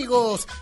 Amigos.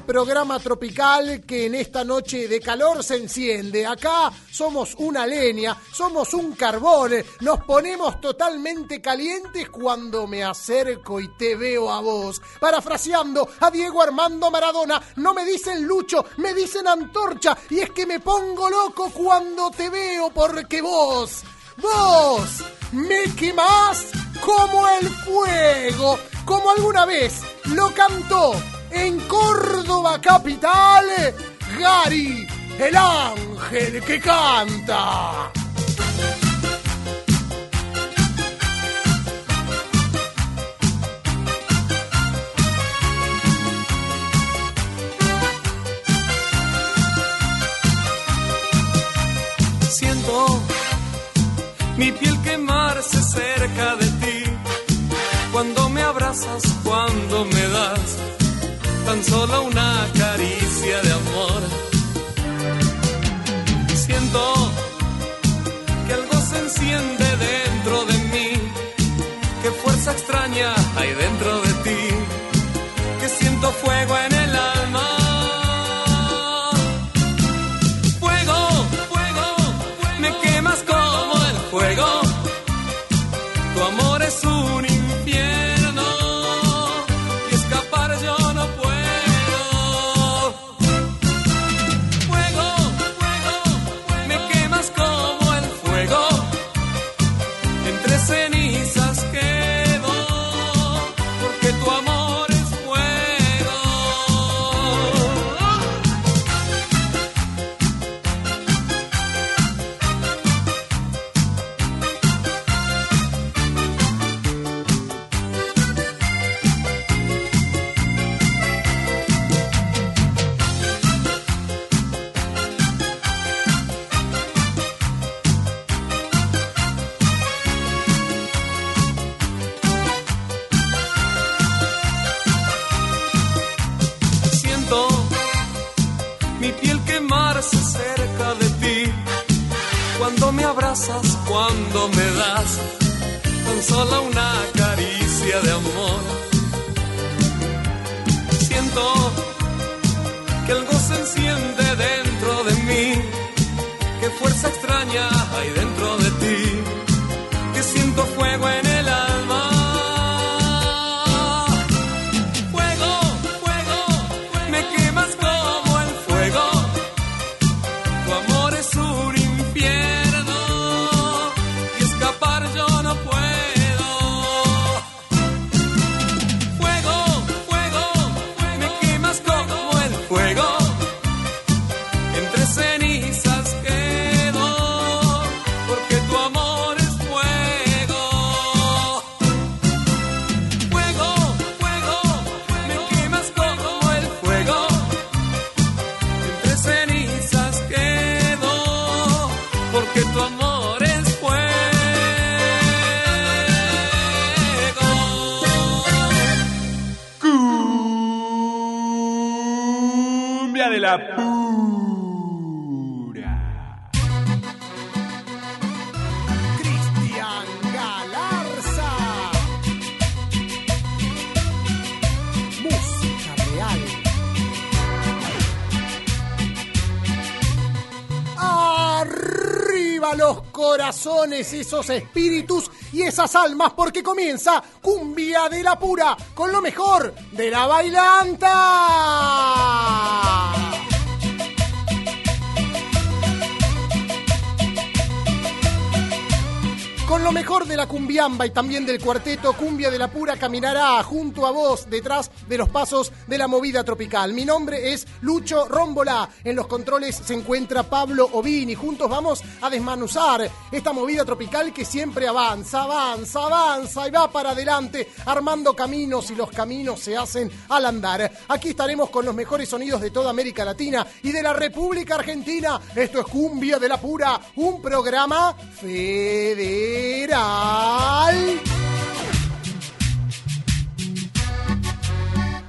programa tropical que en esta noche de calor se enciende. Acá somos una leña, somos un carbón, nos ponemos totalmente calientes cuando me acerco y te veo a vos. Parafraseando a Diego Armando Maradona, no me dicen Lucho, me dicen Antorcha y es que me pongo loco cuando te veo porque vos, vos, me quemás como el fuego, como alguna vez lo cantó en Córdoba capital Gary, el ángel que canta. Siento mi piel quemarse cerca de ti. Cuando me abrazas, cuando me tan solo una esos espíritus y esas almas, porque comienza Cumbia de la Pura con lo mejor de la bailanta. Con lo mejor de la cumbiamba y también del cuarteto Cumbia de la Pura caminará junto a vos detrás de los pasos de la movida tropical. Mi nombre es Lucho Rómbola. En los controles se encuentra Pablo Ovini. Juntos vamos a desmanuzar esta movida tropical que siempre avanza, avanza, avanza y va para adelante, armando caminos y los caminos se hacen al andar. Aquí estaremos con los mejores sonidos de toda América Latina y de la República Argentina. Esto es Cumbia de la Pura, un programa federal.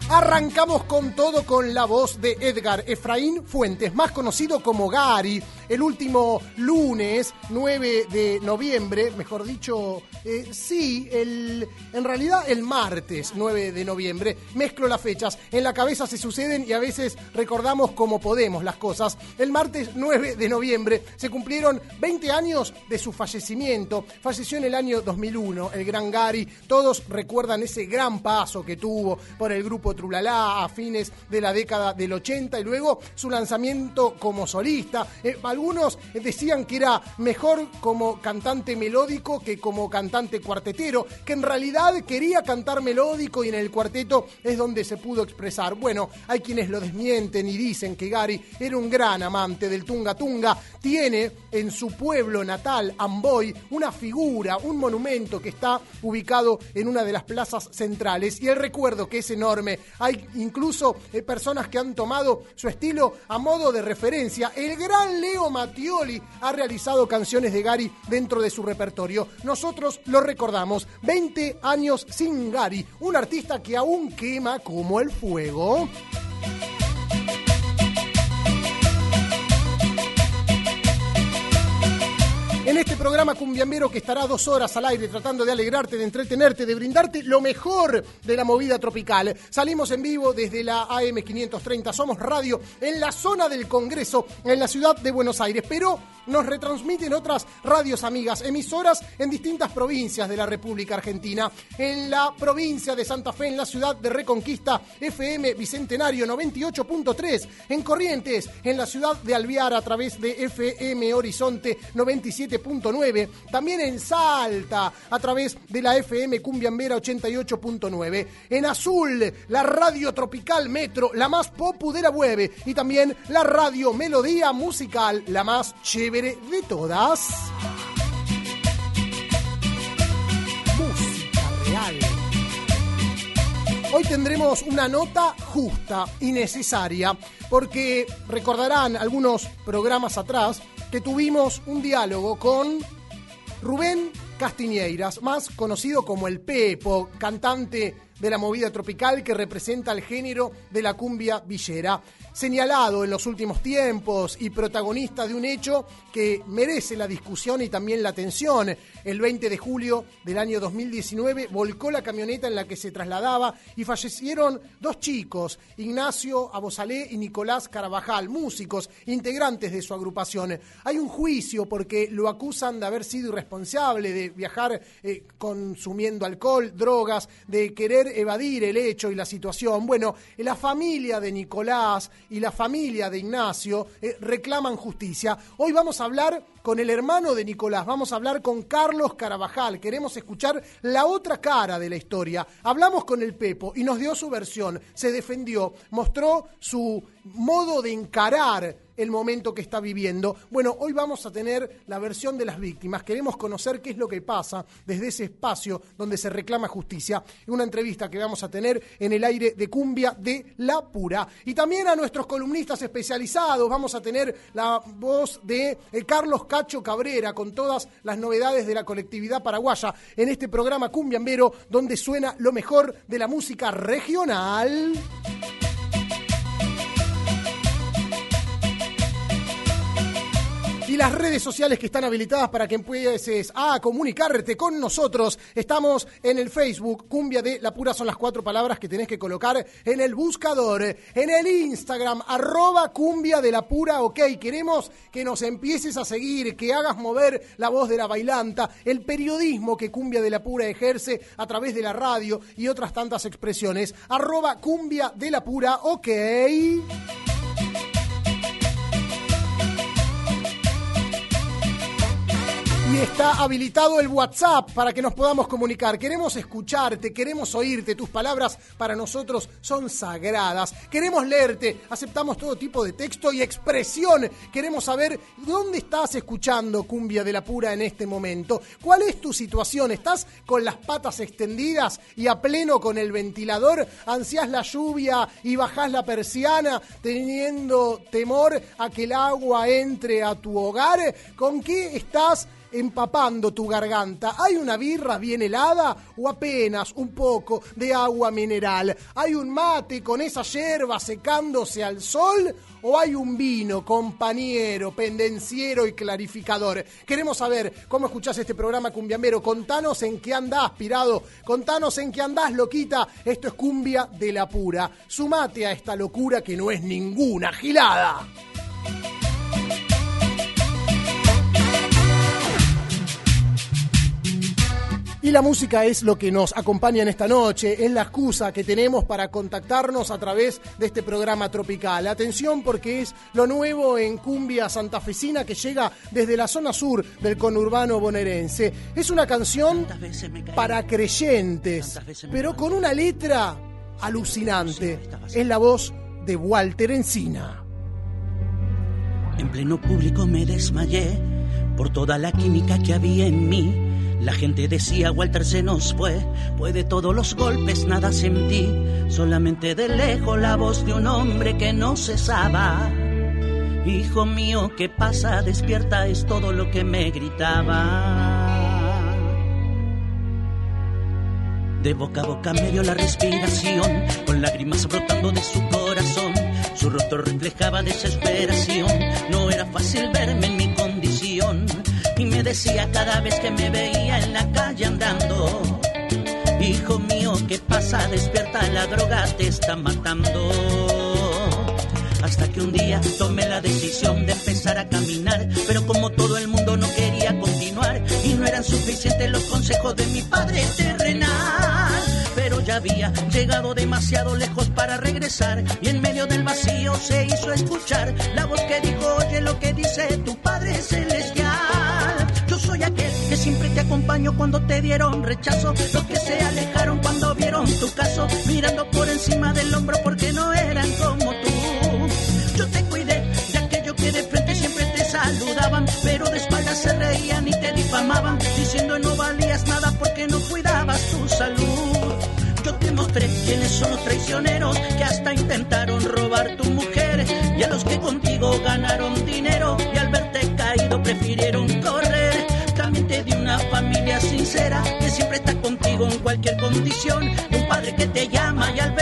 Arrancamos con todo con la voz de Edgar Efraín Fuentes, más conocido como Gary. El último lunes 9 de noviembre, mejor dicho, eh, sí, el, en realidad el martes 9 de noviembre, mezclo las fechas, en la cabeza se suceden y a veces recordamos como podemos las cosas. El martes 9 de noviembre se cumplieron 20 años de su fallecimiento, falleció en el año 2001, el gran Gary, todos recuerdan ese gran paso que tuvo por el grupo Trulala a fines de la década del 80 y luego su lanzamiento como solista. Eh, algunos decían que era mejor como cantante melódico que como cantante cuartetero, que en realidad quería cantar melódico y en el cuarteto es donde se pudo expresar. Bueno, hay quienes lo desmienten y dicen que Gary era un gran amante del Tunga Tunga. Tiene en su pueblo natal, Amboy, una figura, un monumento que está ubicado en una de las plazas centrales y el recuerdo que es enorme. Hay incluso eh, personas que han tomado su estilo a modo de referencia. El gran Leo Mattioli ha realizado canciones de Gary dentro de su repertorio. Nosotros lo recordamos. 20 años sin Gary, un artista que aún quema como el fuego. En este programa cumbiambero que estará dos horas al aire tratando de alegrarte, de entretenerte, de brindarte lo mejor de la movida tropical. Salimos en vivo desde la AM530, somos radio en la zona del Congreso, en la ciudad de Buenos Aires, pero nos retransmiten otras radios amigas, emisoras en distintas provincias de la República Argentina. En la provincia de Santa Fe, en la ciudad de Reconquista, FM Bicentenario 98.3. En Corrientes, en la ciudad de Alviar a través de FM Horizonte 97 también en Salta, a través de la FM Cumbiambera 88.9. En Azul, la radio tropical Metro, la más popu de la web. Y también la radio Melodía Musical, la más chévere de todas. Música real. Hoy tendremos una nota justa y necesaria, porque recordarán algunos programas atrás que tuvimos un diálogo con Rubén Castiñeiras, más conocido como el Pepo, cantante de la movida tropical que representa el género de la cumbia villera señalado en los últimos tiempos y protagonista de un hecho que merece la discusión y también la atención. El 20 de julio del año 2019 volcó la camioneta en la que se trasladaba y fallecieron dos chicos, Ignacio Abosalé y Nicolás Carabajal, músicos, integrantes de su agrupación. Hay un juicio porque lo acusan de haber sido irresponsable, de viajar eh, consumiendo alcohol, drogas, de querer evadir el hecho y la situación. Bueno, la familia de Nicolás y la familia de Ignacio eh, reclaman justicia. Hoy vamos a hablar con el hermano de Nicolás, vamos a hablar con Carlos Carabajal, queremos escuchar la otra cara de la historia. Hablamos con el Pepo y nos dio su versión, se defendió, mostró su modo de encarar el momento que está viviendo. Bueno, hoy vamos a tener la versión de las víctimas. Queremos conocer qué es lo que pasa desde ese espacio donde se reclama justicia. Una entrevista que vamos a tener en el aire de Cumbia de La Pura. Y también a nuestros columnistas especializados. Vamos a tener la voz de eh, Carlos Cacho Cabrera con todas las novedades de la colectividad paraguaya en este programa Cumbiambero donde suena lo mejor de la música regional. Las redes sociales que están habilitadas para que empieces a comunicarte con nosotros. Estamos en el Facebook, Cumbia de la Pura son las cuatro palabras que tenés que colocar en el buscador. En el Instagram, arroba Cumbia de la Pura, ok. Queremos que nos empieces a seguir, que hagas mover la voz de la bailanta, el periodismo que Cumbia de la Pura ejerce a través de la radio y otras tantas expresiones. Arroba Cumbia de la Pura, ok. Y está habilitado el WhatsApp para que nos podamos comunicar. Queremos escucharte, queremos oírte. Tus palabras para nosotros son sagradas. Queremos leerte. Aceptamos todo tipo de texto y expresión. Queremos saber dónde estás escuchando Cumbia de la Pura en este momento. ¿Cuál es tu situación? ¿Estás con las patas extendidas y a pleno con el ventilador? ¿Ansias la lluvia y bajás la persiana teniendo temor a que el agua entre a tu hogar? ¿Con qué estás? Empapando tu garganta. ¿Hay una birra bien helada o apenas un poco de agua mineral? ¿Hay un mate con esa yerba secándose al sol? ¿O hay un vino, compañero, pendenciero y clarificador? Queremos saber cómo escuchás este programa cumbiamero. Contanos en qué andás, pirado. Contanos en qué andás, loquita. Esto es cumbia de la pura. Sumate a esta locura que no es ninguna gilada. Y la música es lo que nos acompaña en esta noche, es la excusa que tenemos para contactarnos a través de este programa tropical. Atención porque es lo nuevo en cumbia santafesina que llega desde la zona sur del conurbano bonaerense. Es una canción para creyentes, pero con una letra alucinante. Es la voz de Walter Encina. En pleno público me desmayé por toda la química que había en mí la gente decía, Walter se nos fue, pues de todos los golpes nada sentí, solamente de lejos la voz de un hombre que no cesaba. Hijo mío, ¿qué pasa? Despierta, es todo lo que me gritaba. De boca a boca me dio la respiración, con lágrimas brotando de su corazón. Su rostro reflejaba desesperación, no era fácil verme me decía cada vez que me veía en la calle andando, hijo mío, ¿qué pasa? Despierta, la droga te está matando. Hasta que un día tomé la decisión de empezar a caminar, pero como todo el mundo no quería continuar y no eran suficientes los consejos de mi padre terrenal. Pero ya había llegado demasiado lejos para regresar y en medio del vacío se hizo escuchar la voz que dijo, oye lo que dice tu Padre Celestial que siempre te acompaño cuando te dieron rechazo. Los que se alejaron cuando vieron tu caso, mirando por encima del hombro porque no eran como tú. Yo te cuidé de aquello que de frente siempre te saludaban, pero de espaldas se reían y te difamaban, diciendo no valías nada porque no cuidabas tu salud. Yo te mostré quiénes son los traicioneros que hasta intentaron robar tu mujer y a los que contigo ganaron dinero y al verte caído prefirieron cualquier condición. Un padre que te llama y al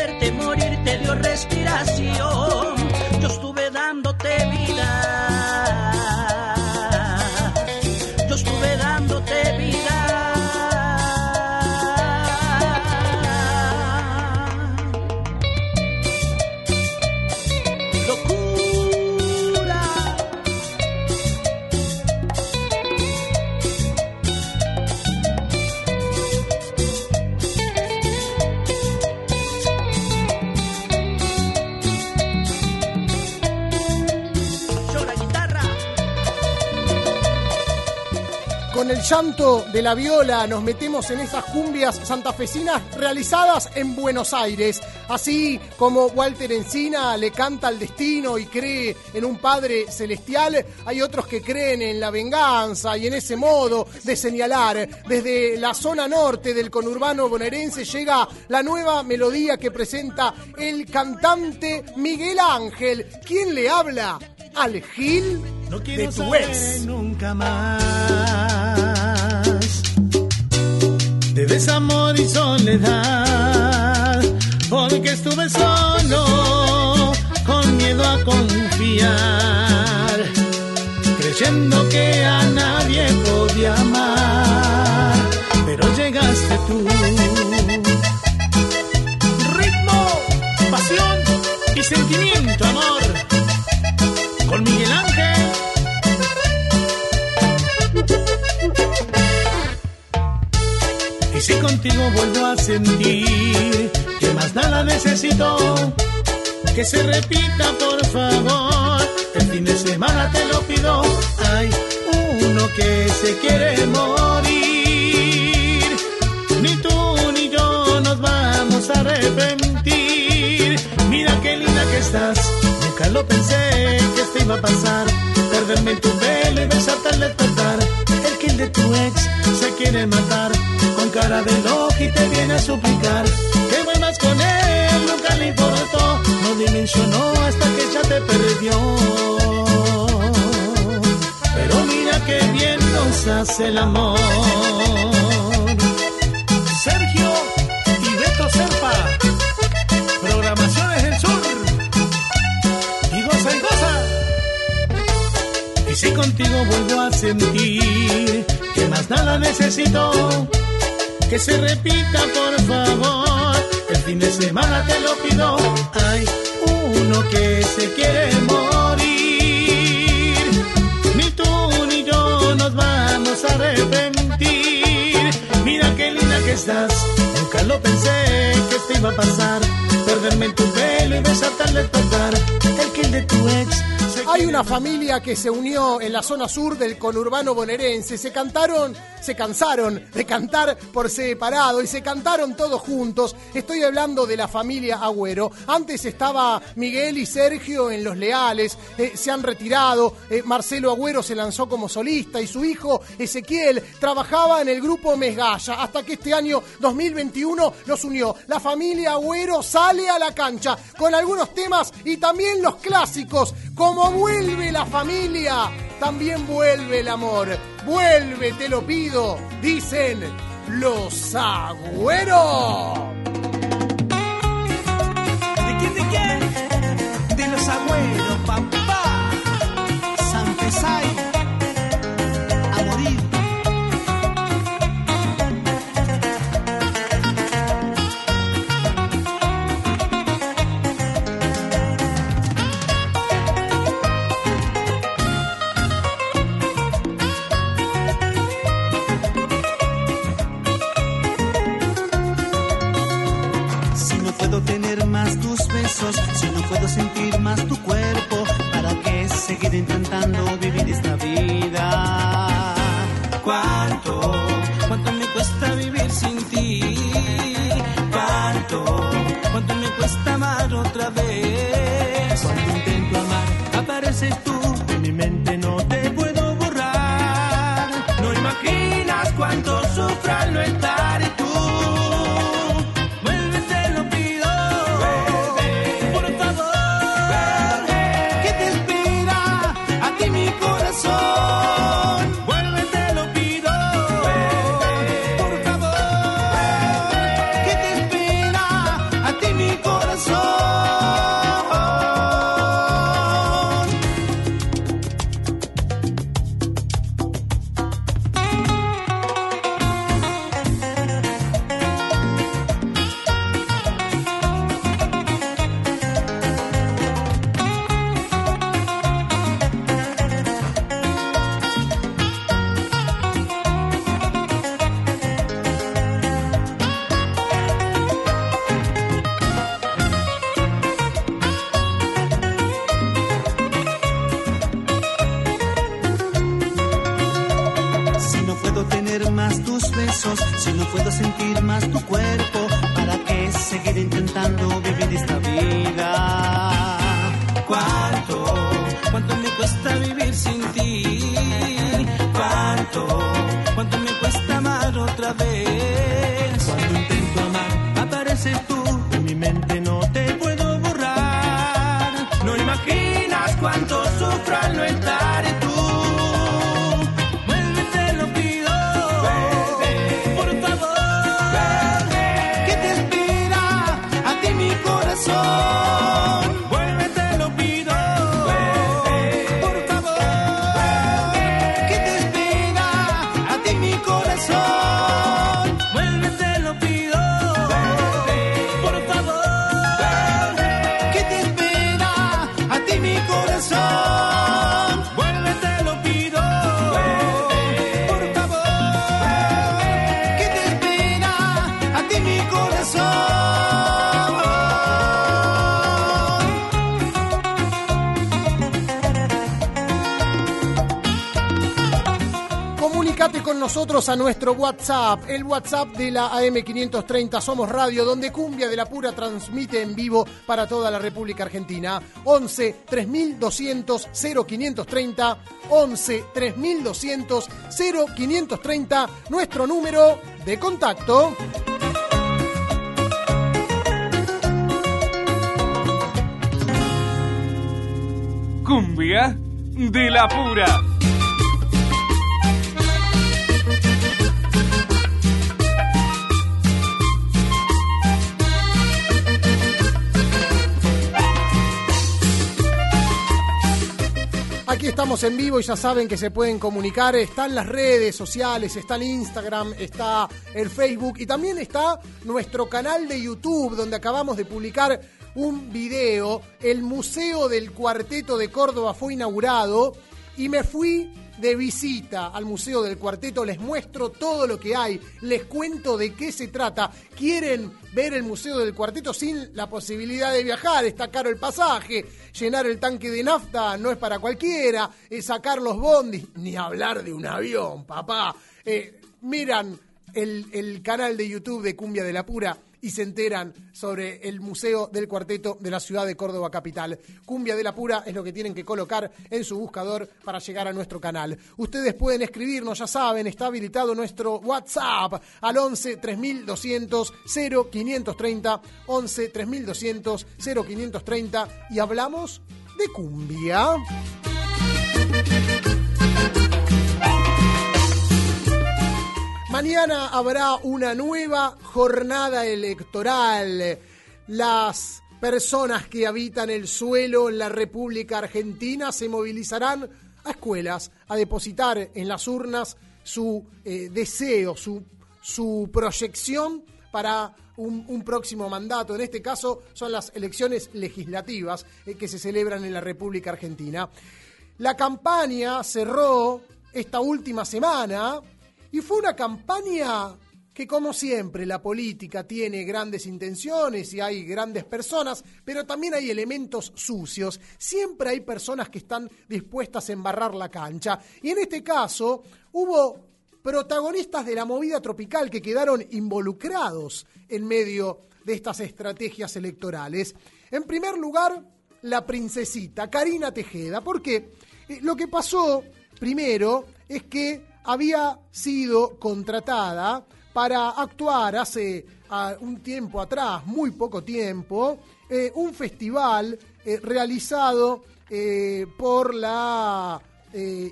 llanto de la viola nos metemos en esas cumbias santafesinas realizadas en Buenos Aires. Así como Walter Encina le canta al destino y cree en un Padre Celestial, hay otros que creen en la venganza y en ese modo de señalar. Desde la zona norte del conurbano bonaerense llega la nueva melodía que presenta el cantante Miguel Ángel. ¿Quién le habla? Al Gil no de tu ex. Nunca más desamor y soledad, porque estuve solo, con miedo a confiar. creyendo que a nadie podía amar, pero llegaste tú. Ritmo, pasión y sentimiento, amor. Si contigo vuelvo a sentir que más nada necesito, que se repita por favor. El fin de semana te lo pido. Hay uno que se quiere morir. Ni tú ni yo nos vamos a arrepentir. Mira qué linda que estás. Nunca lo pensé que esto iba a pasar. Perderme tu pelo y besarte al despertar. El kill de tu ex se quiere matar. Cara de loco te viene a suplicar que vuelvas con él. Nunca le importó, no dimensionó hasta que ya te perdió. Pero mira qué bien nos hace el amor. Sergio y Beto Serpa, Programaciones del Sur. Y goza y goza. Y si contigo vuelvo a sentir que más nada necesito, que se repita por favor. El fin de semana te lo pido. Hay uno que se quiere morir. Ni tú ni yo nos vamos a arrepentir. Mira qué linda que estás. Nunca lo pensé que esto iba a pasar. Perderme tu pelo y besarte al despertar. El kill de tu ex. Hay una familia que se unió en la zona sur del conurbano bonaerense. Se cantaron, se cansaron de cantar por separado y se cantaron todos juntos. Estoy hablando de la familia Agüero. Antes estaba Miguel y Sergio en Los Leales. eh, se han retirado. eh, Marcelo Agüero se lanzó como solista y su hijo Ezequiel trabajaba en el grupo Mesgalla. Hasta que este año 2021 los unió. La familia Agüero sale a la cancha con algunos temas y también los clásicos. Como vuelve la familia, también vuelve el amor. Vuelve, te lo pido, dicen los Agüeros. ¿De quién, de quién? De los abuelos, papá. Más tu cuerpo, ¿para qué seguir intentando vivir esta vida? ¿Cuánto, cuánto me cuesta vivir sin ti? ¿Cuánto, cuánto me cuesta amar otra vez? Cuando intento amar, apareces tú, en mi mente no te puedo borrar. No imaginas cuánto sufro al no estar nosotros a nuestro WhatsApp, el WhatsApp de la AM530 Somos Radio, donde Cumbia de la Pura transmite en vivo para toda la República Argentina. 11 3200 0530, 11 3200 0530, nuestro número de contacto. Cumbia de la Pura. Aquí estamos en vivo y ya saben que se pueden comunicar. Están las redes sociales, está el Instagram, está el Facebook y también está nuestro canal de YouTube donde acabamos de publicar un video. El Museo del Cuarteto de Córdoba fue inaugurado y me fui de visita al Museo del Cuarteto, les muestro todo lo que hay, les cuento de qué se trata. ¿Quieren ver el Museo del Cuarteto sin la posibilidad de viajar? Está caro el pasaje, llenar el tanque de nafta no es para cualquiera, es sacar los bondis, ni hablar de un avión, papá. Eh, miran el, el canal de YouTube de Cumbia de la Pura y se enteran sobre el Museo del Cuarteto de la ciudad de Córdoba Capital. Cumbia de la Pura es lo que tienen que colocar en su buscador para llegar a nuestro canal. Ustedes pueden escribirnos, ya saben, está habilitado nuestro WhatsApp al 11 3200 0530, 11 3200 0530 y hablamos de cumbia. Mañana habrá una nueva jornada electoral. Las personas que habitan el suelo en la República Argentina se movilizarán a escuelas a depositar en las urnas su eh, deseo, su, proyección para un, un, próximo mandato. En este caso son las elecciones legislativas eh, que se celebran en la República Argentina. La campaña cerró esta última semana y fue una campaña que como siempre la política tiene grandes intenciones y hay grandes personas, pero también hay elementos sucios. Siempre hay personas que están dispuestas a embarrar la cancha. Y en este caso hubo protagonistas de la movida tropical que quedaron involucrados en medio de estas estrategias electorales. En primer lugar, la princesita, Karina Tejeda. porque Lo que pasó primero es que había sido contratada para actuar hace uh, un tiempo atrás, muy poco tiempo, eh, un festival eh, realizado eh, por la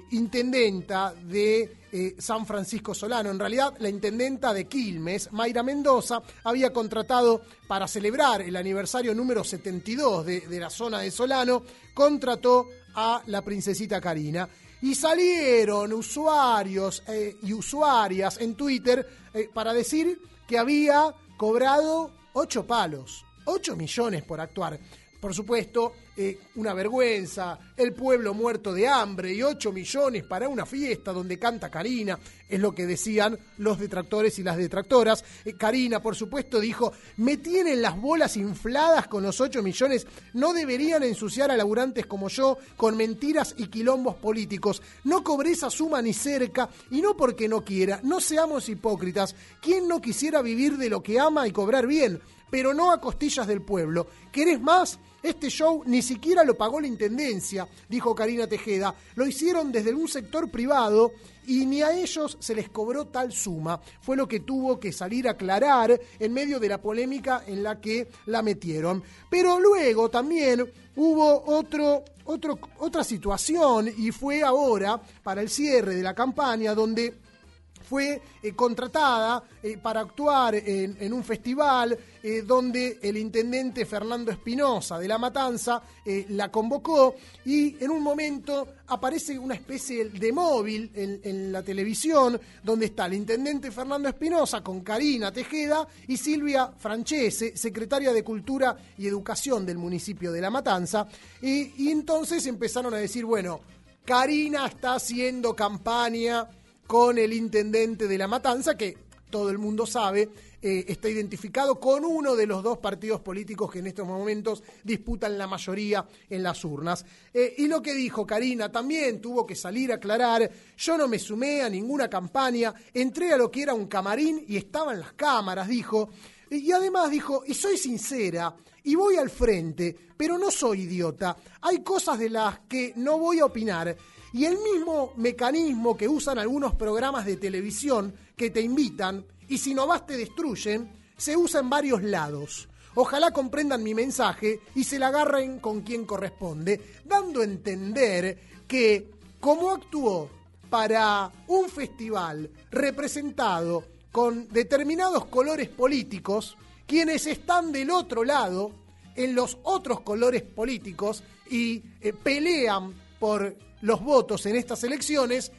intendenta de San Francisco Solano. En realidad, la intendenta de Quilmes, Mayra Mendoza, había contratado para celebrar el aniversario número 72 de, de la zona de Solano, contrató a la princesita Karina. Y salieron usuarios eh, y usuarias en Twitter eh, para decir que había cobrado 8 palos, 8 millones por actuar. Por supuesto, eh, una vergüenza, el pueblo muerto de hambre y 8 millones para una fiesta donde canta Karina, es lo que decían los detractores y las detractoras. Eh, Karina, por supuesto, dijo, me tienen las bolas infladas con los 8 millones, no deberían ensuciar a laburantes como yo con mentiras y quilombos políticos. No cobré esa suma ni cerca y no porque no quiera, no seamos hipócritas. ¿Quién no quisiera vivir de lo que ama y cobrar bien? Pero no a costillas del pueblo. ¿Querés más? Este show ni siquiera lo pagó la Intendencia, dijo Karina Tejeda. Lo hicieron desde un sector privado y ni a ellos se les cobró tal suma. Fue lo que tuvo que salir a aclarar en medio de la polémica en la que la metieron. Pero luego también hubo otro, otro, otra situación y fue ahora para el cierre de la campaña donde fue eh, contratada eh, para actuar en, un festival eh, donde el intendente Fernando Espinosa de La Matanza la convocó y en un momento aparece una especie de móvil en, en la televisión donde está el intendente Fernando Espinosa con Karina Tejeda y Silvia Francese, secretaria de Cultura y Educación del municipio de La Matanza, y entonces empezaron a decir, bueno, Karina está haciendo campaña con el intendente de La Matanza, que todo el mundo sabe, eh, está identificado con uno de los dos partidos políticos que en estos momentos disputan la mayoría en las urnas. Eh, y lo que dijo Karina también tuvo que salir a aclarar, yo no me sumé a ninguna campaña, entré a lo que era un camarín y estaban las cámaras, dijo. Y además dijo, y soy sincera, y voy al frente, pero no soy idiota. Hay cosas de las que no voy a opinar. Y el mismo mecanismo que usan algunos programas de televisión que te invitan y si no vas te destruyen, se usa en varios lados. Ojalá comprendan mi mensaje y se la agarren con quien corresponde, dando a entender que como actuó para un festival representado con determinados colores políticos, quienes están del otro lado, en los otros colores políticos, y eh, pelean por los votos en estas elecciones,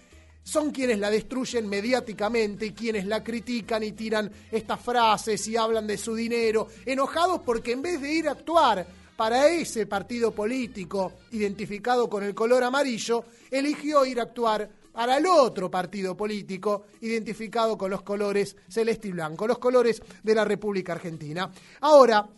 son quienes la destruyen mediáticamente y quienes la critican y tiran estas frases y hablan de su dinero, enojados porque en vez de ir a actuar para ese partido político identificado con el color amarillo, eligió ir a actuar para el otro partido político identificado con los colores celeste y blanco, los colores de la República Argentina. Ahora,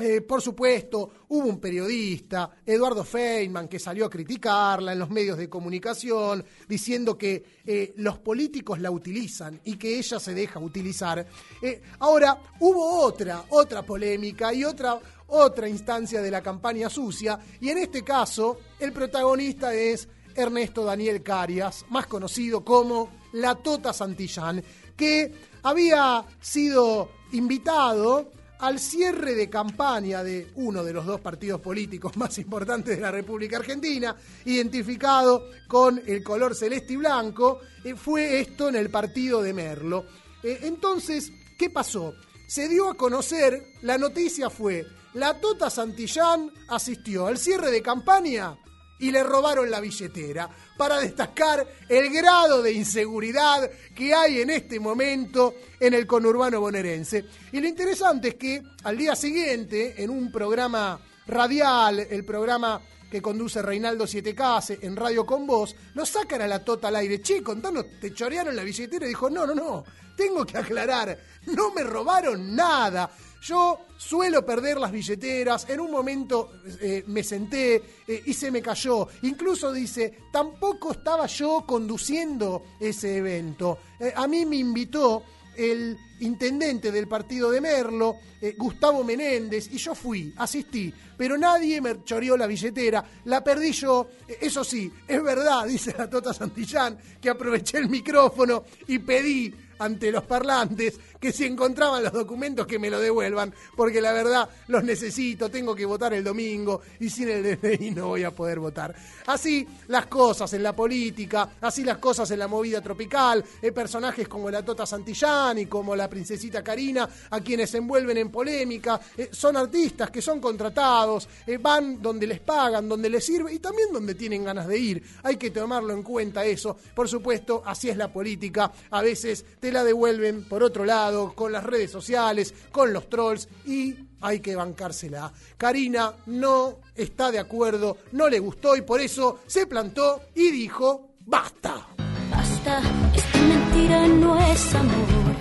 eh, por supuesto, hubo un periodista, Eduardo Feynman, que salió a criticarla en los medios de comunicación, diciendo que eh, los políticos la utilizan y que ella se deja utilizar. Eh, ahora, hubo otra, otra polémica y otra, otra instancia de la campaña sucia, y en este caso, el protagonista es Ernesto Daniel Carias, más conocido como la Tota Santillán, que había sido invitado al cierre de campaña de uno de los dos partidos políticos más importantes de la República Argentina, identificado con el color celeste y blanco, eh, fue esto en el partido de Merlo. Eh, entonces, ¿qué pasó? Se dio a conocer, la noticia fue, la Tota Santillán asistió al cierre de campaña y le robaron la billetera para destacar el grado de inseguridad que hay en este momento en el conurbano bonaerense. Y lo interesante es que al día siguiente, en un programa radial, el programa que conduce Reinaldo Siete Case en Radio con Voz, lo sacan a la tota al aire. Che, contanos, te chorearon la billetera y dijo, no, no, no, tengo que aclarar, no me robaron nada. Yo suelo perder las billeteras, en un momento eh, me senté eh, y se me cayó. Incluso dice, tampoco estaba yo conduciendo ese evento. Eh, a mí me invitó el intendente del partido de Merlo, Gustavo Menéndez, y yo fui, asistí, pero nadie me choreó la billetera, la perdí yo, eso sí, es verdad, dice la Tota Santillán, que aproveché el micrófono y pedí ante los parlantes que si encontraban los documentos que me lo devuelvan, porque la verdad los necesito, tengo que votar el domingo y sin el DNI no voy a poder votar. Así las cosas en la política, así las cosas en la movida tropical, hay personajes como la Tota Santillán y como la princesita Karina, a quienes se envuelven en polémica, eh, son artistas que son contratados, eh, van donde les pagan, donde les sirve y también donde tienen ganas de ir. Hay que tomarlo en cuenta eso. Por supuesto, así es la política. A veces te la devuelven por otro lado con las redes sociales, con los trolls y hay que bancársela. Karina no está de acuerdo, no le gustó y por eso se plantó y dijo, basta. Basta, esta mentira no es amor.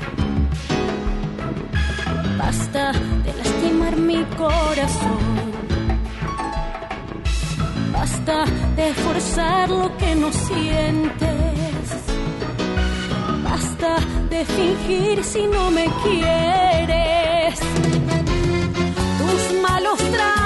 Basta de lastimar mi corazón. Basta de forzar lo que no sientes Basta de fingir si no me quieres. Tus malos tratos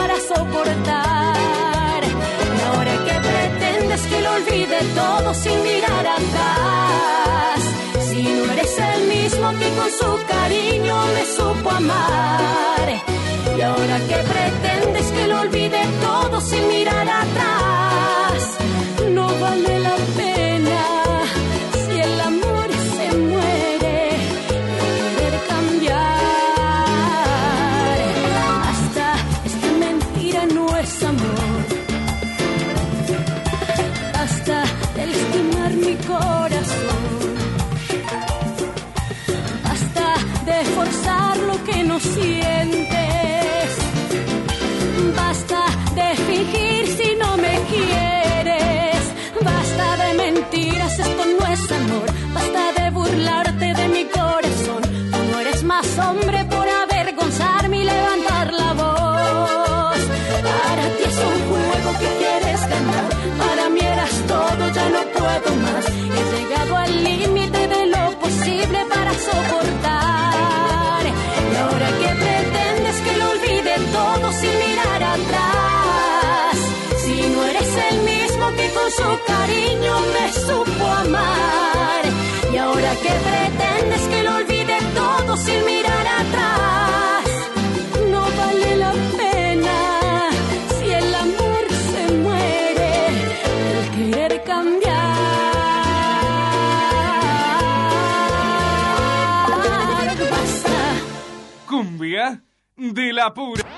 para soportar. Y ahora que pretendes que lo olvide todo sin mirar atrás. Si no eres el mismo que con su cariño me supo amar. Y ahora que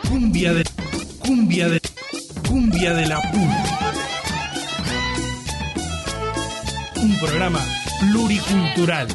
Cumbia de. Cumbia de. Cumbia de la pura. Un programa pluricultural.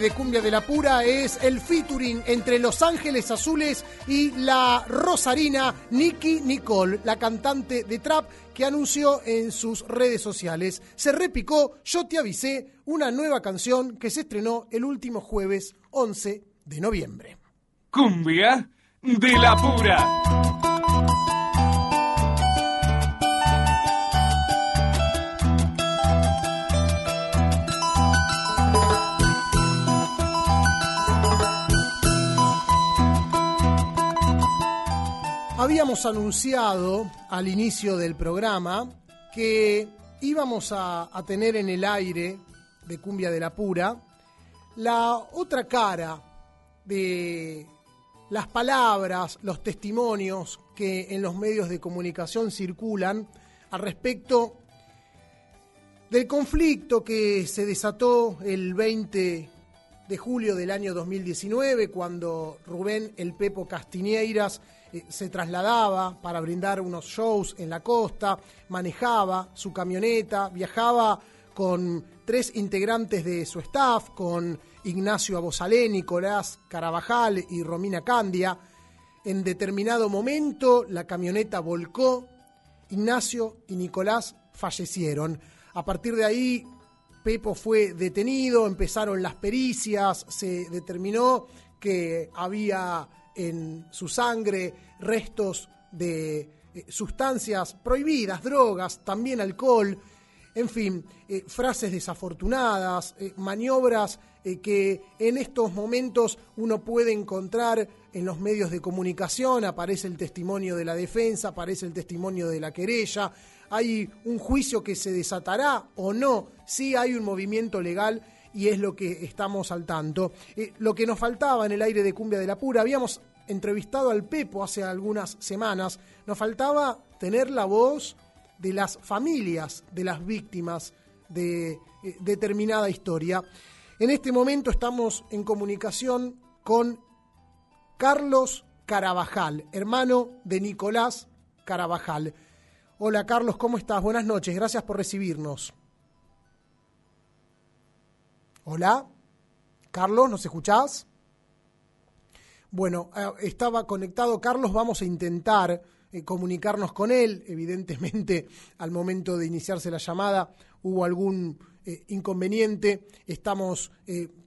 de Cumbia de la Pura es el featuring entre Los Ángeles Azules y la rosarina Nicky Nicole, la cantante de trap que anunció en sus redes sociales. Se repicó Yo te avisé, una nueva canción que se estrenó el último jueves 11 de noviembre. Cumbia de la Pura. Habíamos anunciado al inicio del programa que íbamos a, tener en el aire de Cumbia de la Pura la otra cara de las palabras, los testimonios que en los medios de comunicación circulan al respecto del conflicto que se desató el 20 de julio del año 2019 cuando Rubén El Pepo Castiñeiras eh, se trasladaba para brindar unos shows en la costa, manejaba su camioneta, viajaba con tres integrantes de su staff, con Ignacio Abosalé, Nicolás Carabajal y Romina Candia. En determinado momento la camioneta volcó, Ignacio y Nicolás fallecieron. A partir de ahí, Pepo fue detenido, empezaron las pericias, se determinó que había en su sangre restos de eh, sustancias prohibidas, drogas, también alcohol, en fin, eh, frases desafortunadas, eh, maniobras que en estos momentos uno puede encontrar en los medios de comunicación, aparece el testimonio de la defensa, aparece el testimonio de la querella, hay un juicio que se desatará o no, sí hay un movimiento legal y es lo que estamos al tanto. Eh, lo que nos faltaba en el aire de Cumbia de la Pura, habíamos entrevistado al Pepo hace algunas semanas, nos faltaba tener la voz de las familias de las víctimas de eh, determinada historia. En este momento estamos en comunicación con Carlos Carabajal, hermano de Nicolás Carabajal. Hola Carlos, ¿cómo estás? Buenas noches, gracias por recibirnos. Hola, Carlos, ¿nos escuchás? Bueno, eh, estaba conectado Carlos, vamos a intentar eh, comunicarnos con él. Evidentemente, al momento de iniciarse la llamada hubo algún eh, inconveniente. Estamos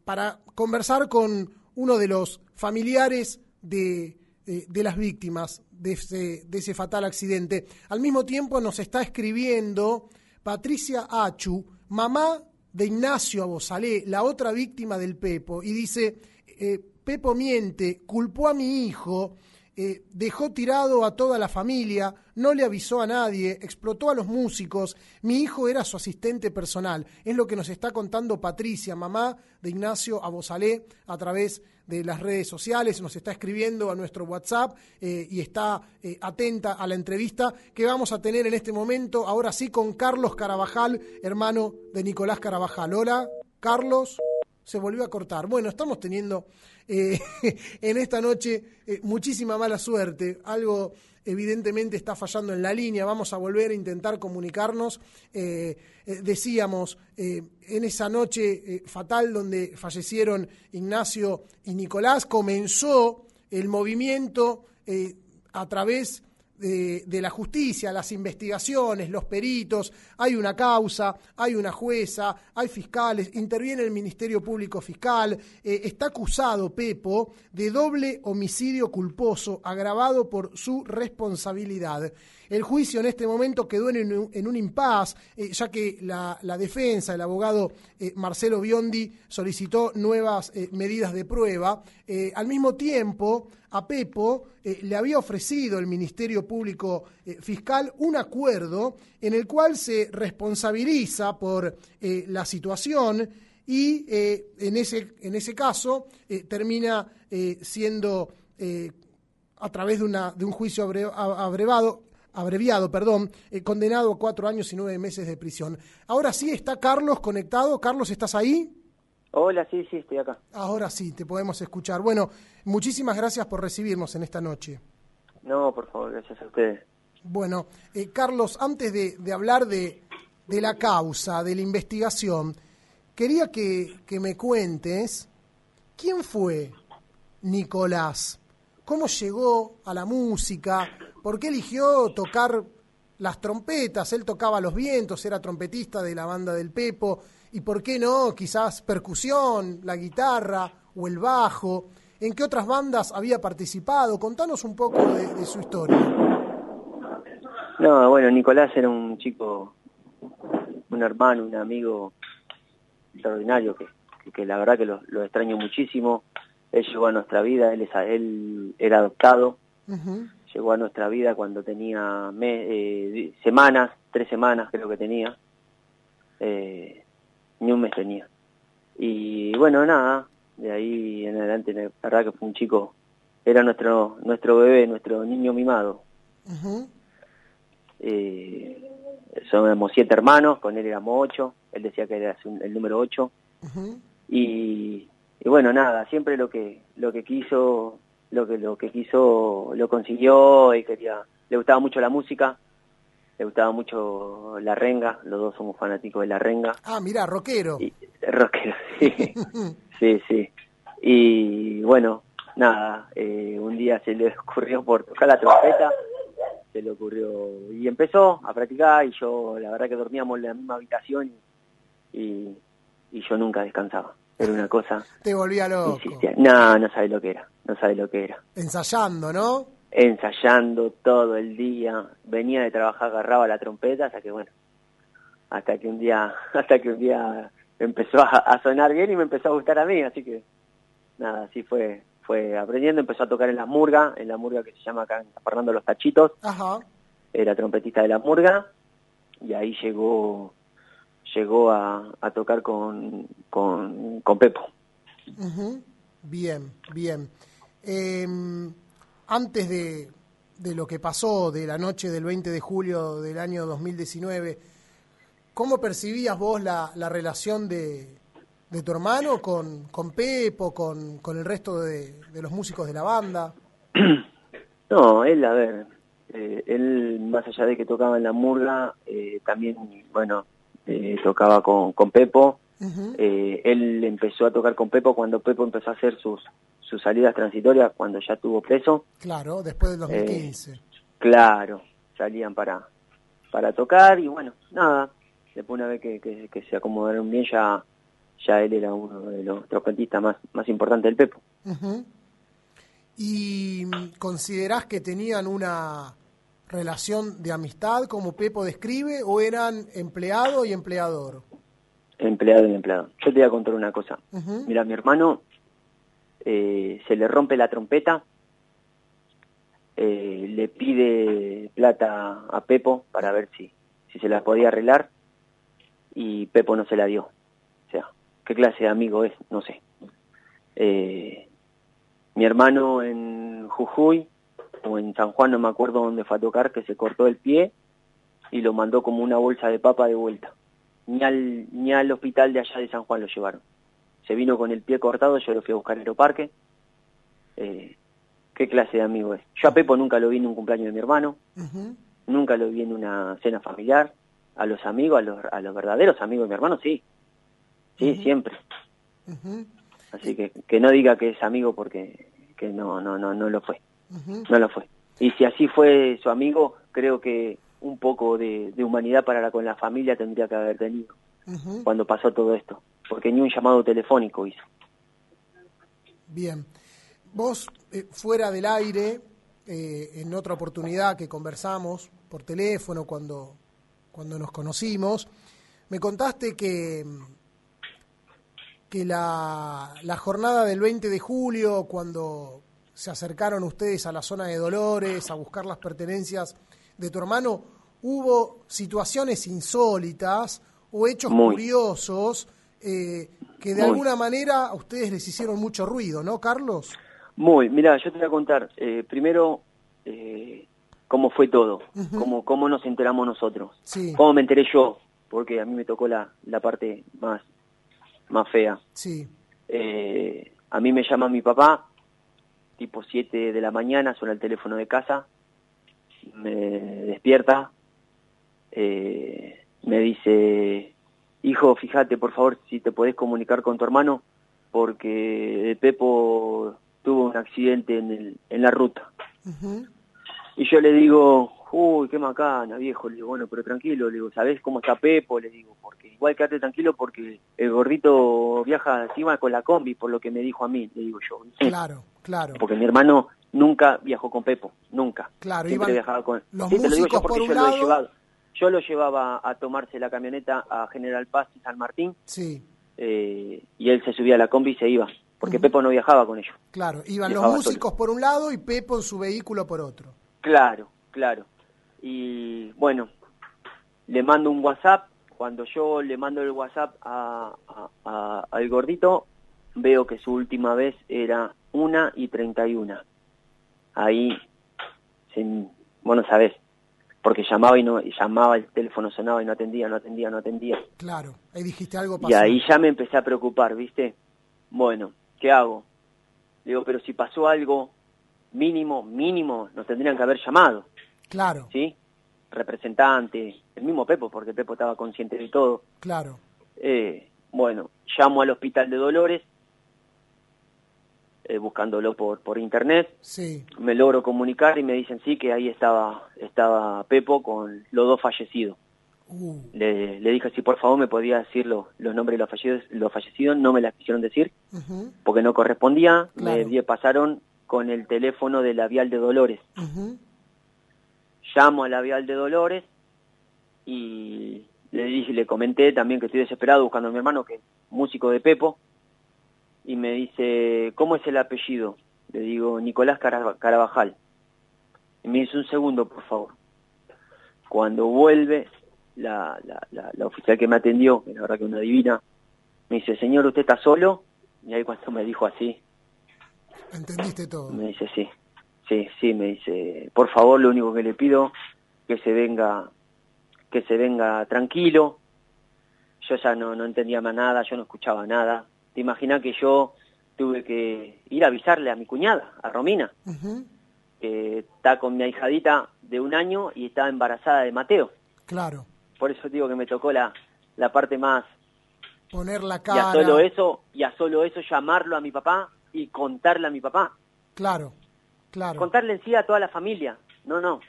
para conversar con uno de los familiares de, de- de las víctimas de ese, de ese fatal accidente. Al mismo tiempo nos está escribiendo Patricia Achu, mamá de Ignacio Abosalé, la otra víctima del Pepo, y dice, eh, Pepo miente, culpó a mi hijo, eh, dejó tirado a toda la familia, no le avisó a nadie, explotó a los músicos, mi hijo era su asistente personal. Es lo que nos está contando Patricia, mamá de Ignacio Abosalé, a través de las redes sociales, nos está escribiendo a nuestro WhatsApp eh, y está eh, atenta a la entrevista que vamos a tener en este momento, ahora sí, con Carlos Carabajal, hermano de Nicolás Carabajal. Hola, Carlos se volvió a cortar. Bueno, estamos teniendo eh, en esta noche eh, muchísima mala suerte. Algo evidentemente está fallando en la línea. Vamos a volver a intentar comunicarnos. Eh, decíamos, en esa noche fatal donde fallecieron Ignacio y Nicolás, comenzó el movimiento a través de, de la justicia, las investigaciones, los peritos, hay una causa, hay una jueza, hay fiscales, interviene el Ministerio Público Fiscal, eh, está acusado Pepo de doble homicidio culposo agravado por su responsabilidad. El juicio en este momento quedó en un, en impas, eh, ya que la, defensa, el abogado eh, Marcelo Biondi, solicitó nuevas eh, medidas de prueba. Al mismo tiempo, a Pepo le había ofrecido el Ministerio Público Fiscal un acuerdo en el cual se responsabiliza por la situación y en, ese, en ese caso termina siendo a través de, una, de un juicio abrevado, abreviado, perdón, eh, condenado a cuatro años y nueve meses de prisión. Ahora sí está Carlos conectado. Carlos, ¿estás ahí? Hola, sí, sí, estoy acá. Ahora sí, te podemos escuchar. Bueno, muchísimas gracias por recibirnos en esta noche. No, por favor, gracias a ustedes. Bueno, eh, Carlos, antes de, de hablar de, de la causa, de la investigación, quería que, que me cuentes quién fue Nicolás, cómo llegó a la música, por qué eligió tocar las trompetas, él tocaba los vientos, era trompetista de la banda del Pepo, y por qué no, quizás percusión, la guitarra o el bajo, en qué otras bandas había participado, contanos un poco de, su historia. No, bueno, Nicolás era un chico, un hermano, un amigo extraordinario que, que, la verdad que lo extraño muchísimo. Él llegó a nuestra vida, él, es, él era adoptado, llegó a nuestra vida cuando tenía eh, semanas, tres semanas creo que tenía, eh, ni un mes tenía. Y bueno, nada, de ahí en adelante, la verdad que fue un chico, era nuestro nuestro bebé, nuestro niño mimado. Eh, somos siete hermanos, con él éramos ocho, él decía que era el número ocho. Y, y bueno nada siempre lo que lo que quiso lo que lo que quiso lo consiguió y quería le gustaba mucho la música le gustaba mucho la renga los dos somos fanáticos de la renga. Ah, mirá, rockero. y rockero sí. Sí sí. Y bueno nada eh, un día se le ocurrió por tocar la trompeta se le ocurrió y empezó a practicar y yo la verdad que dormíamos en la misma habitación y, y yo nunca descansaba era una cosa Te volvía loco. insistía no no sabe lo que era no sabe lo que era Ensayando, ¿no? ensayando todo el día venía de trabajar agarraba la trompeta hasta que bueno hasta que un día hasta que un día empezó a, a sonar bien y me empezó a gustar a mí así que nada así fue fue aprendiendo empezó a tocar en la murga en la murga que se llama acá en Fernando los Tachitos Ajá. era trompetista de la murga y ahí llegó llegó a, a tocar con, con, con Pepo. Bien, bien. Eh, antes de, de lo que pasó de la noche del 20 de julio del año 2019, ¿cómo percibías vos la, la relación de, de tu hermano con, con Pepo, con, con el resto de, de los músicos de la banda? No, él, a ver, eh, él más allá de que tocaba en la murga, eh, también, bueno, eh, tocaba con, con Pepo. Eh, él empezó a tocar con Pepo cuando Pepo empezó a hacer sus, sus salidas transitorias, cuando ya estuvo preso. Claro, después del 2015. Claro, salían para, para tocar y bueno, nada, después una vez que, que, que se acomodaron bien ya, ya él era uno de los trompetistas más, más importantes del Pepo. ¿Y considerás que tenían una relación de amistad como Pepo describe o eran empleado y empleador? Empleado y empleado. Yo te voy a contar una cosa. Mira, mi hermano eh, se le rompe la trompeta, eh, le pide plata a Pepo para ver si, si se la podía arreglar y Pepo no se la dio. O sea, ¿qué clase de amigo es? No sé. Eh, mi hermano en Jujuy o en San Juan, no me acuerdo dónde fue a tocar, que se cortó el pie y lo mandó como una bolsa de papa de vuelta. Ni al, ni al hospital de allá de San Juan lo llevaron. Se vino con el pie cortado, yo lo fui a buscar al aeroparque. Eh, ¿Qué clase de amigo es? Yo a Pepo nunca lo vi en un cumpleaños de mi hermano, nunca lo vi en una cena familiar. A los amigos, a los, a los verdaderos amigos de mi hermano, sí. Sí, siempre. Así que que no diga que es amigo porque que no no no no lo fue. No lo fue. Y si así fue su amigo, creo que un poco de, de humanidad para la, con la familia tendría que haber tenido cuando pasó todo esto. Porque ni un llamado telefónico hizo. Bien. Vos, eh, fuera del aire, eh, en otra oportunidad que conversamos por teléfono cuando, cuando nos conocimos, me contaste que, que la, la jornada del 20 de julio, cuando se acercaron ustedes a la zona de Dolores a buscar las pertenencias de tu hermano, hubo situaciones insólitas o hechos Muy. curiosos eh, que de Muy. alguna manera a ustedes les hicieron mucho ruido, ¿no, Carlos? Muy, mira, yo te voy a contar. eh, primero, eh, cómo fue todo, cómo, cómo nos enteramos nosotros, Sí, cómo me enteré yo, porque a mí me tocó la, la parte más, más fea. sí. Eh, a mí me llama mi papá, tipo 7 de la mañana, suena el teléfono de casa, me despierta, eh, me dice, hijo, fíjate por favor si te podés comunicar con tu hermano, porque Pepo tuvo un accidente en, el, en la ruta. Y yo le digo, uy, qué macana, viejo. Le digo, bueno, pero tranquilo, le digo, ¿sabés cómo está Pepo? Le digo, porque igual quédate tranquilo porque el gordito viaja encima con la combi, por lo que me dijo a mí, le digo yo. Claro, claro. Porque mi hermano nunca viajó con Pepo, nunca. Claro, Siempre viajaba con... los Sí, te lo digo yo porque por yo un lo he lado. llevado. Yo lo llevaba a tomarse la camioneta a General Paz y San Martín Sí, eh, y él se subía a la combi y se iba, porque Ujú. Pepo no viajaba con ellos. claro. Iban los músicos por un lado y Pepo en su vehículo por otro. Claro, claro. Y bueno, le mando un WhatsApp. Cuando yo le mando el WhatsApp a, a- a- al gordito, veo que su última vez era una y 31. Ahí, sin, bueno, sabés, porque llamaba y no, y llamaba, el teléfono sonaba y no atendía, no atendía, no atendía. Claro, ahí dijiste algo pasó. Y ahí ya me empecé a preocupar, ¿viste? Bueno, ¿qué hago? Le digo, pero si pasó algo mínimo, mínimo, nos tendrían que haber llamado, Claro, ¿sí? Representante, el mismo Pepo, porque Pepo estaba consciente de todo. claro. Eh, bueno, llamo al hospital de Dolores, eh, buscándolo por, por internet, Sí, me logro comunicar y me dicen sí que ahí estaba, estaba Pepo con los dos fallecidos. uh, Le, le dije si por favor me podía decir lo- los nombres de los fallecidos, los fallecidos, no me las quisieron decir ujú, porque no correspondía, Claro. me pasaron con el teléfono de la Vial de Dolores. ujú. Llamo a la Vial de Dolores y le dije, le comenté también que estoy desesperado buscando a mi hermano, que es músico de Pepo, y me dice, ¿cómo es el apellido? Le digo, Nicolás Cara- Carabajal. Y me dice, un segundo, por favor. Cuando vuelve la, la, la, la oficial que me atendió, que la verdad que una divina, me dice, señor, ¿usted está solo? Y ahí cuando me dijo así, Entendiste todo. me dice, sí, sí, sí, me dice, por favor, lo único que le pido, que se venga, que se venga tranquilo. Yo ya no, no entendía más nada, yo no escuchaba nada. Te imaginas que yo tuve que ir a avisarle a mi cuñada, a Romina, que está con mi ahijadita de un año y está embarazada de Mateo. Claro, Por eso digo que me tocó la, la parte más poner la y a cara. solo eso, y a solo eso llamarlo a mi papá y contarle a mi papá. Claro, claro. Contarle en sí a toda la familia. No, no,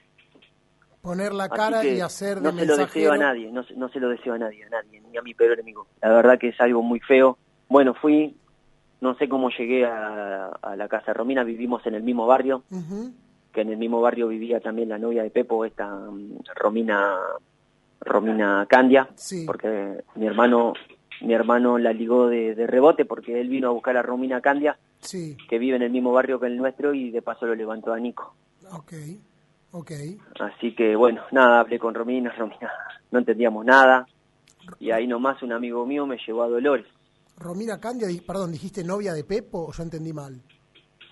Poner la cara y hacer no se lo deseo a nadie, no, se- no se lo deseo a nadie, a nadie, ni a mi peor enemigo. La verdad que es algo muy feo. Bueno, fui, no sé cómo llegué a, a la casa de Romina, vivimos en el mismo barrio, que en el mismo barrio vivía también la novia de Pepo, esta mm, Romina, Romina Candia, Sí. porque mi hermano, mi hermano la ligó de, de rebote porque él vino a buscar a Romina Candia, Sí, que vive en el mismo barrio que el nuestro, y de paso lo levantó a Nico. ok, ok. Así que bueno, nada, hablé con Romina, Romina, no entendíamos nada. Y ahí nomás un amigo mío me llevó a Dolores. Romina Candia, di- perdón, dijiste novia de Pepo o yo entendí mal.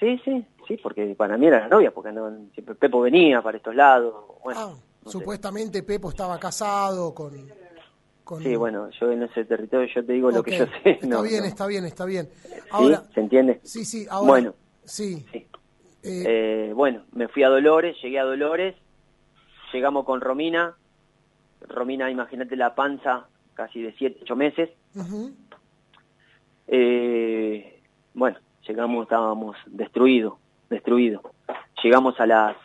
Sí, sí, sí, porque para mí era la novia, porque no, siempre Pepo venía para estos lados. Bueno, ah, no sé. supuestamente Pepo estaba casado con... con Sí, bueno, yo en ese territorio yo te digo lo que yo sé. Está no, bien, no. está bien, está bien. ¿Sí? Ahora, ¿Se entiende? sí, sí, ahora... Bueno. Sí. Sí. eh, Eh, bueno, me fui a Dolores, llegué a Dolores, llegamos con Romina. Romina, imagínate la panza, casi de 7, 8 meses. ujú, Eh, bueno, llegamos, estábamos destruidos, destruidos. Llegamos a las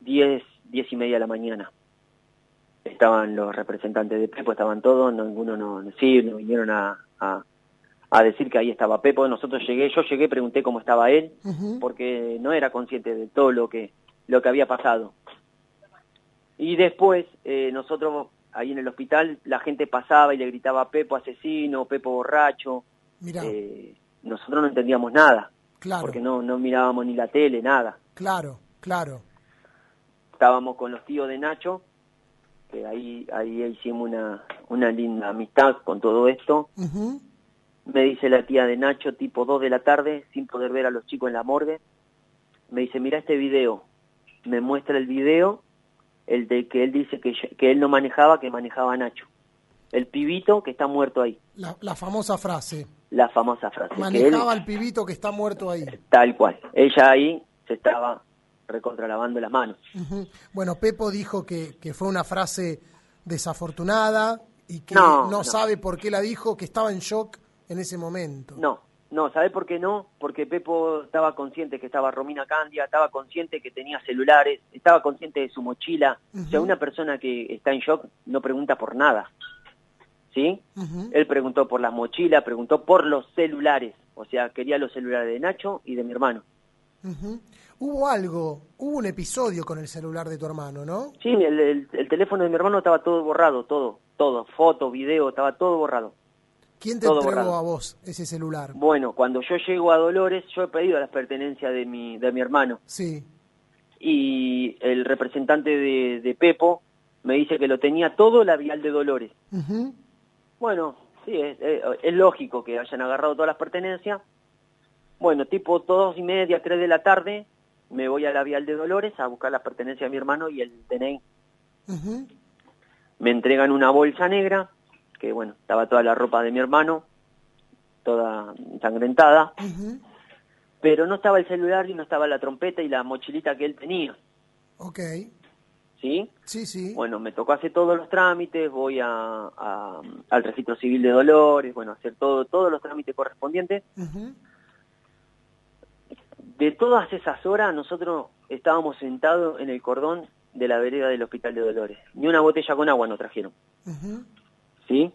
10, 10 y media de la mañana. Estaban los representantes de Pepo, estaban todos, ninguno no, no- sí, nos vinieron a, a, a decir que ahí estaba Pepo. Nosotros llegué, yo llegué, pregunté cómo estaba él, porque no era consciente de todo lo que, lo que había pasado. Y después, eh, nosotros ahí en el hospital, la gente pasaba y le gritaba Pepo asesino, Pepo borracho. Mirá, Eh, nosotros no entendíamos nada, claro, porque no, no mirábamos ni la tele, nada. claro, claro. Estábamos con los tíos de Nacho, que ahí, ahí hicimos una, una linda amistad con todo esto. Me dice la tía de Nacho, tipo 2 de la tarde, sin poder ver a los chicos en la morgue. Me dice, mira este video. Me muestra el video, el de que él dice que, yo- que él no manejaba, que manejaba Nacho. El pibito que está muerto ahí. La, la famosa frase. La famosa frase. que él- Manejaba al pibito que está muerto ahí. Tal cual. Ella ahí se estaba recontralavando las manos. Bueno, Pepo dijo que, que fue una frase desafortunada y que No, no, no. sabe por qué la dijo, que estaba en shock en ese momento. No, no, ¿sabe por qué no? Porque Pepo estaba consciente que estaba Romina Candia, estaba consciente que tenía celulares, estaba consciente de su mochila. O sea, una persona que está en shock no pregunta por nada. ¿Sí? Él preguntó por las mochilas, preguntó por los celulares. O sea, quería los celulares de Nacho y de mi hermano. Hubo algo, hubo un episodio con el celular de tu hermano, ¿no? Sí, el, el- el teléfono de mi hermano estaba todo borrado, todo, todo, foto, video, estaba todo borrado. ¿Quién te Todo entregó borrado. a vos ese celular? Bueno, cuando yo llego a Dolores, yo he pedido las pertenencias de mi, de mi hermano. Sí, y el representante de, de Pepo me dice que lo tenía todo la vial de Dolores. Bueno, sí, es, es- es lógico que hayan agarrado todas las pertenencias. Bueno, tipo dos y media, tres de la tarde, me voy a la vial de Dolores a buscar las pertenencias de mi hermano y el DNI. Ujú. Me entregan una bolsa negra, que bueno, estaba toda la ropa de mi hermano, toda ensangrentada, pero no estaba el celular y no estaba la trompeta y la mochilita que él tenía, Ok. ¿sí? Sí, sí. Bueno, me tocó hacer todos los trámites, voy a, a- al registro civil de Dolores, bueno, hacer todo, todos los trámites correspondientes. De todas esas horas, nosotros estábamos sentados en el cordón de la vereda del Hospital de Dolores. Ni una botella con agua nos trajeron. ¿sí?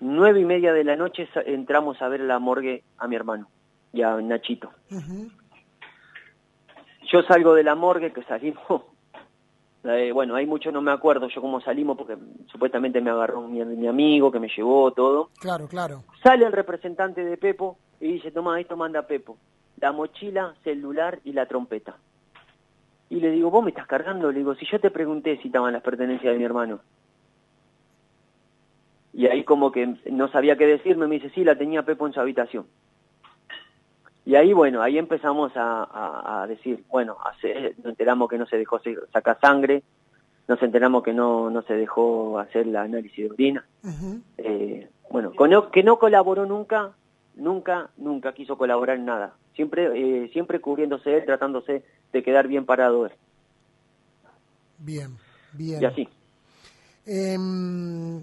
Nueve y media de la noche entramos a ver la morgue a mi hermano y a Nachito. Yo salgo de la morgue, que salimos, eh, bueno, hay mucho no me acuerdo yo cómo salimos, porque supuestamente me agarró mi, mi amigo que me llevó todo. Claro, claro. Sale el representante de Pepo y dice, toma, esto manda Pepo. La mochila, celular y la trompeta. Y le digo, vos me estás cargando. Le digo, si yo te pregunté si estaban las pertenencias de mi hermano. Y ahí como que no sabía qué decirme, me dice, sí, la tenía Pepo en su habitación. Y ahí, bueno, ahí empezamos a, a- a decir, bueno, nos enteramos que no se dejó sacar sangre, nos enteramos que no, no se dejó hacer la análisis de orina. Eh, bueno, con que no colaboró nunca, nunca, nunca quiso colaborar en nada. Siempre, eh, siempre cubriéndose él, tratándose de quedar bien parado él. Bien, bien. Y así. Em,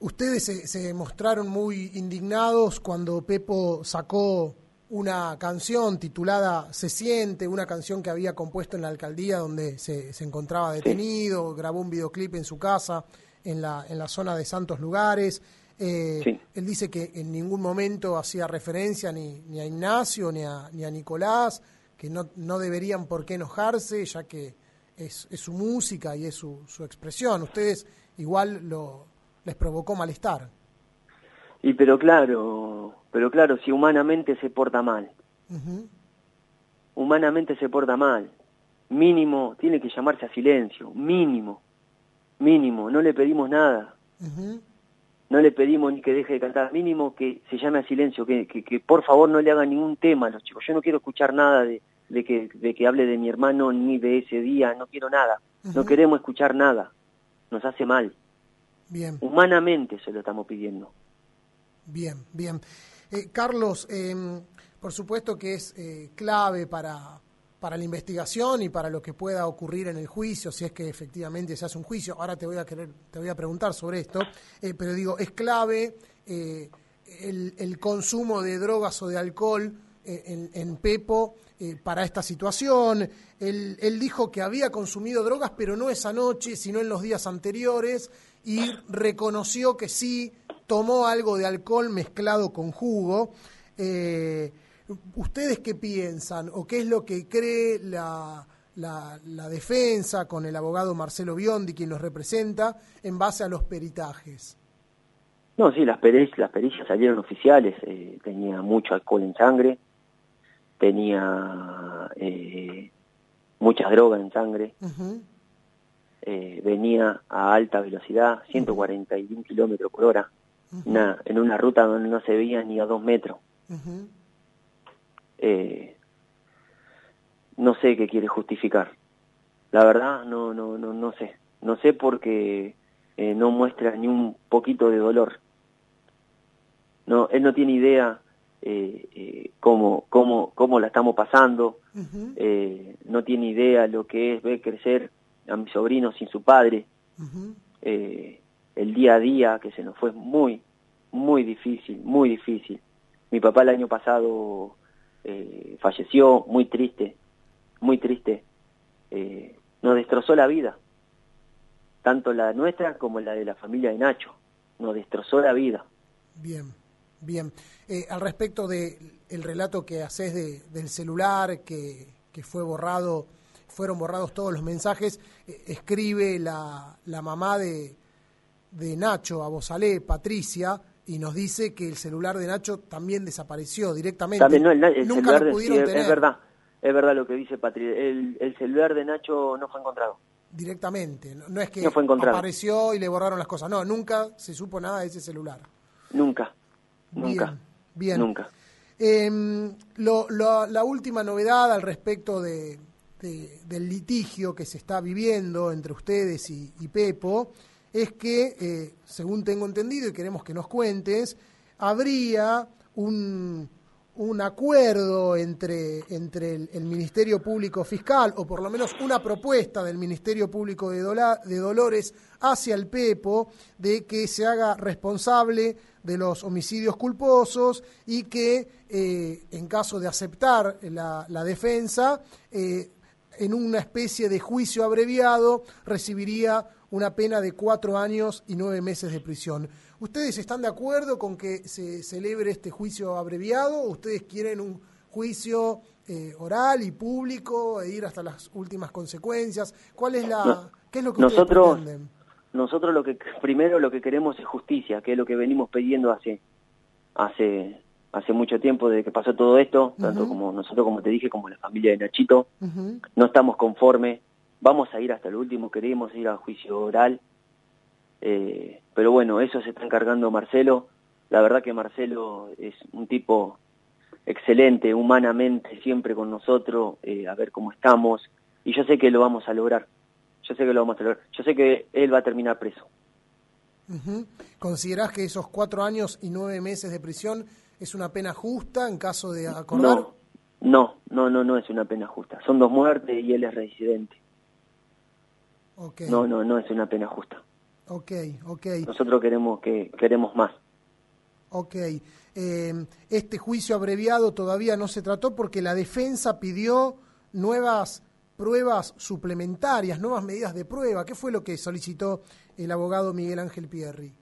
ustedes se, se mostraron muy indignados cuando Pepo sacó una canción titulada Se siente, una canción que había compuesto en la alcaldía donde se, se encontraba detenido, grabó un videoclip en su casa, en la, en la zona de Santos Lugares. Eh, Sí. Él dice que en ningún momento hacía referencia ni, ni a Ignacio ni a, ni a Nicolás, que no, no deberían por qué enojarse, ya que es, es su música y es su, su expresión. Ustedes igual lo, les provocó malestar. Y pero claro, pero claro, si humanamente se porta mal, humanamente se porta mal, mínimo, tiene que llamarse a silencio, mínimo, mínimo, no le pedimos nada. No le pedimos ni que deje de cantar, mínimo que se llame a silencio, que, que, que por favor no le hagan ningún tema a los chicos. Yo no quiero escuchar nada de, de, que, de que hable de mi hermano ni de ese día, no quiero nada. No queremos escuchar nada. Nos hace mal. Bien, Humanamente se lo estamos pidiendo. bien, bien. Eh, Carlos, eh, por supuesto que es eh, clave para, para la investigación y para lo que pueda ocurrir en el juicio, si es que efectivamente se hace un juicio. Ahora te voy a querer, te voy a preguntar sobre esto, eh, pero digo, es clave eh, el, consumo de drogas o de alcohol eh, en, Pepo para esta situación. Él, dijo que había consumido drogas, pero no esa noche, sino en los días anteriores, y reconoció que sí tomó algo de alcohol mezclado con jugo. ¿Ustedes qué piensan o qué es lo que cree la, la, la defensa con el abogado Marcelo Biondi, quien los representa, en base a los peritajes? No, sí, las, pericias, las pericias salieron oficiales. eh, tenía mucho alcohol en sangre, tenía eh, mucha droga en sangre, eh, venía a alta velocidad, 141 kilómetros por hora, una- en una ruta donde no se veía ni a dos metros. ujú. Eh, no sé qué quiere justificar. La verdad, no, no, no, no sé. No sé porque eh, no muestra ni un poquito de dolor. No, él no tiene idea eh, eh, cómo, cómo, cómo la estamos pasando. Eh, no tiene idea lo que es ver crecer a mi sobrino sin su padre. eh, el día a día que se nos fue muy, muy difícil, muy difícil. Mi papá el año pasado eh, falleció, muy triste, muy triste. Eh, nos destrozó la vida, tanto la nuestra como la de la familia de Nacho. Nos destrozó la vida. Bien, bien. Eh, al respecto del el relato que haces de, del celular, que, que fue borrado, fueron borrados todos los mensajes, escribe la, la mamá de, de Nacho, a Bozalé, Patricia, y nos dice que el celular de Nacho también desapareció directamente. También no, el, el Nunca celular lo de- pudieron sí, tener. es verdad. es verdad lo que dice Patri. El, el celular de Nacho no fue encontrado. Directamente. No, no es que No fue apareció y le borraron las cosas. No, nunca se supo nada de ese celular. Nunca. Nunca. Bien. Nunca. Em, lo- lo- la última novedad al respecto de, de- del litigio que se está viviendo entre ustedes y, y Pepo es que, eh, según tengo entendido y queremos que nos cuentes, habría un, un acuerdo entre, entre el, Ministerio Público Fiscal, o por lo menos una propuesta del Ministerio Público de, Dolores hacia el Pepo, de que se haga responsable de los homicidios culposos y que, eh, en caso de aceptar la, la defensa, eh, en una especie de juicio abreviado, recibiría una pena de cuatro años y nueve meses de prisión. ¿Ustedes están de acuerdo con que se celebre este juicio abreviado o ustedes quieren un juicio eh, oral y público e ir hasta las últimas consecuencias? ¿Cuál es la, No, qué es lo que ustedes nosotros- pretenden? Nosotros lo que primero lo que queremos es justicia, que es lo que venimos pidiendo hace hace hace mucho tiempo desde que pasó todo esto, tanto como nosotros como te dije, como la familia de Nachito, no estamos conformes, vamos a ir hasta el último, queremos ir a juicio oral, eh, pero bueno, eso se está encargando Marcelo, la verdad que Marcelo es un tipo excelente, humanamente, siempre con nosotros, eh, a ver cómo estamos, y yo sé que lo vamos a lograr, yo sé que lo vamos a lograr, yo sé que él va a terminar preso. Ujú. ¿Considerás que esos cuatro años y nueve meses de prisión es una pena justa en caso de acordar? No, no, no, no, no es una pena justa, son dos muertes y él es residente, Ok, no, no, no es una pena justa, ok, ok, nosotros queremos que queremos más. ok. Eh, este juicio abreviado todavía no se trató porque la defensa pidió nuevas pruebas suplementarias, nuevas medidas de prueba. ¿Qué fue lo que solicitó el abogado Miguel Ángel Pierri?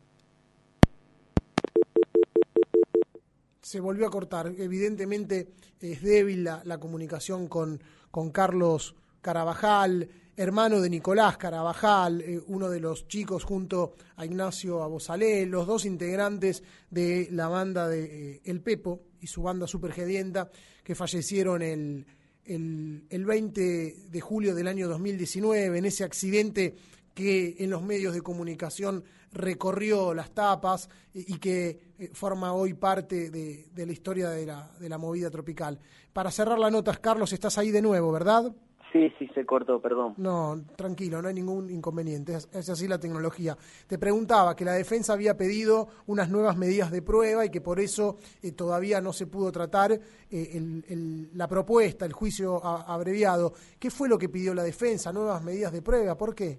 Se volvió a cortar. Evidentemente es débil la, la comunicación con, con Carlos Carabajal, hermano de Nicolás Carabajal, eh, uno de los chicos junto a Ignacio Abosalé, los dos integrantes de la banda de eh, El Pepo y su banda Supergedienta, que fallecieron el, el, el 20 de julio del año 2019 en ese accidente que en los medios de comunicación recorrió las tapas y, que eh, forma hoy parte de, de la historia de la, de la movida tropical. Para cerrar la nota, Carlos, estás ahí de nuevo, ¿verdad? Sí, sí, se cortó, perdón. No, tranquilo, no hay ningún inconveniente, es, es así la tecnología. Te preguntaba que la defensa había pedido unas nuevas medidas de prueba y que por eso eh, todavía no se pudo tratar eh, el- el- la propuesta, el juicio a- abreviado. ¿Qué fue lo que pidió la defensa? ¿Nuevas medidas de prueba? ¿Por qué?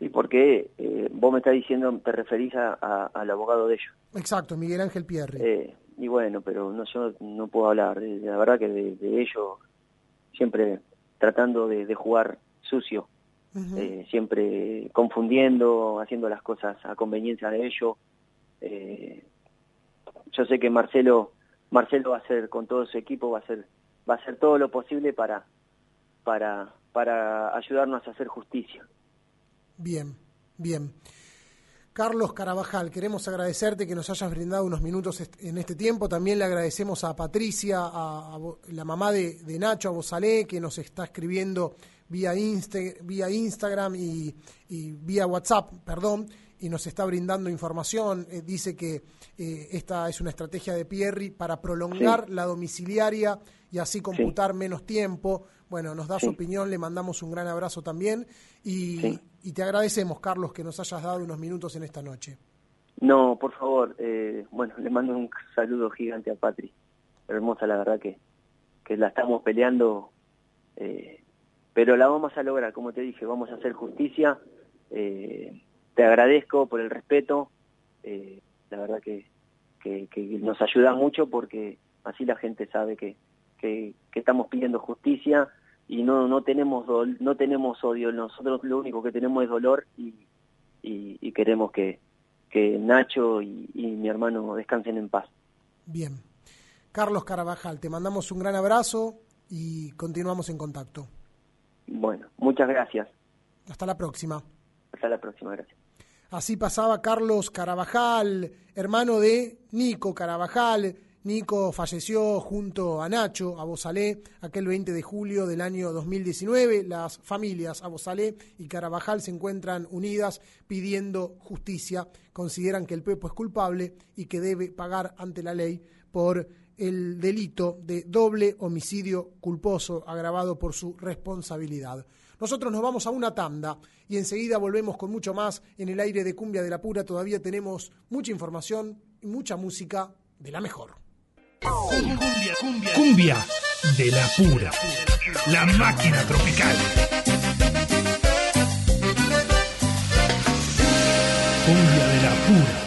¿Y por qué eh, vos me estás diciendo, te referís a- a- al abogado de ellos? Exacto, Miguel Ángel Pierri. Eh, y bueno, pero no yo no puedo hablar. La verdad que de, de ellos siempre tratando de, de jugar sucio, eh, siempre confundiendo, haciendo las cosas a conveniencia de ellos. Eh, yo sé que Marcelo Marcelo va a hacer con todo su equipo va a hacer va a hacer todo lo posible para para para ayudarnos a hacer justicia. Bien, bien. Carlos Carabajal, queremos agradecerte que nos hayas brindado unos minutos est- en este tiempo. También le agradecemos a Patricia, a, la mamá de, de Nacho, a Bosalé, que nos está escribiendo vía, Insta- vía Instagram y, y vía WhatsApp, perdón, y nos está brindando información. Eh, dice que eh, esta es una estrategia de Pierri para prolongar Sí. la domiciliaria y así computar menos tiempo. Bueno, nos da su opinión, le mandamos un gran abrazo también y, Sí. y te agradecemos, Carlos, que nos hayas dado unos minutos en esta noche. No, por favor, eh, bueno, le mando un saludo gigante a Patri. Hermosa, la verdad que, que la estamos peleando, eh, pero la vamos a lograr, como te dije, vamos a hacer justicia. Eh, te agradezco por el respeto, eh, la verdad que, que, que nos ayuda mucho porque así la gente sabe que, que, que estamos pidiendo justicia y no no tenemos dol- no tenemos odio, nosotros lo único que tenemos es dolor y, y, y queremos que, que Nacho y, y mi hermano descansen en paz. Bien. Carlos Carabajal, te mandamos un gran abrazo y continuamos en contacto. Bueno, muchas gracias. Hasta la próxima. Hasta la próxima, gracias. Así pasaba Carlos Carabajal, hermano de Nico Carabajal, Nico falleció junto a Nacho, a Bozalé, aquel 20 de julio del año 2019. Las familias Abozalé y Carabajal se encuentran unidas pidiendo justicia. Consideran que el Pepo es culpable y que debe pagar ante la ley por el delito de doble homicidio culposo agravado por su responsabilidad. Nosotros nos vamos a una tanda y enseguida volvemos con mucho más en el aire de Cumbia de la Pura. Todavía tenemos mucha información y mucha música de la mejor. Cumbia, cumbia, cumbia de la pura. La máquina tropical. Cumbia de la pura.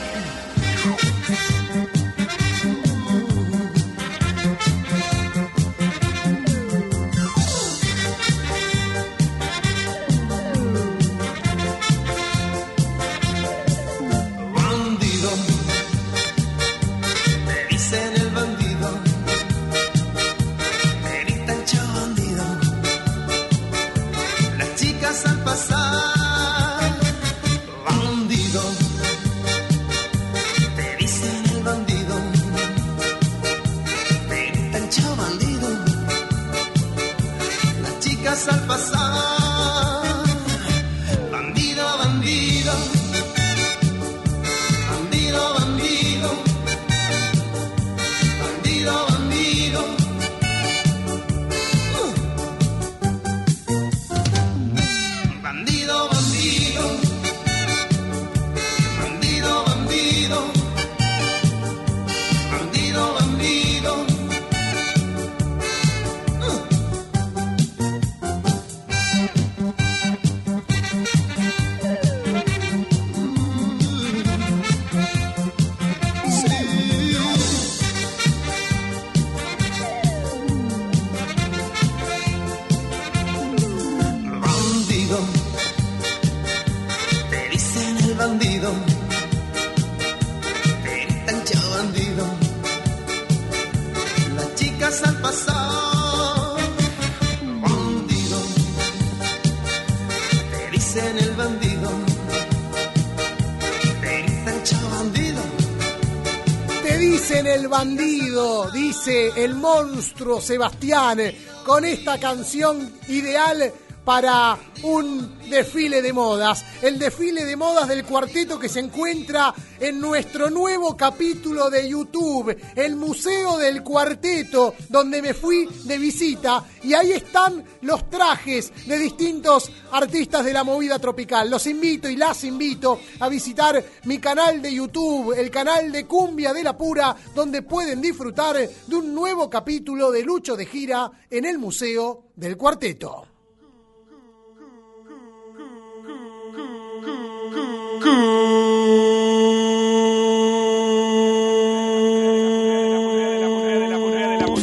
El monstruo Sebastián, con esta canción ideal para un desfile de modas. El desfile de modas del cuarteto que se encuentra en nuestro nuevo capítulo de YouTube, el Museo del Cuarteto, donde me fui de visita y ahí están los trajes de distintos artistas de la movida tropical. Los invito y las invito a visitar mi canal de YouTube, el canal de Cumbia de la Pura, donde pueden disfrutar de un nuevo capítulo de Lucho de Gira en el Museo del Cuarteto.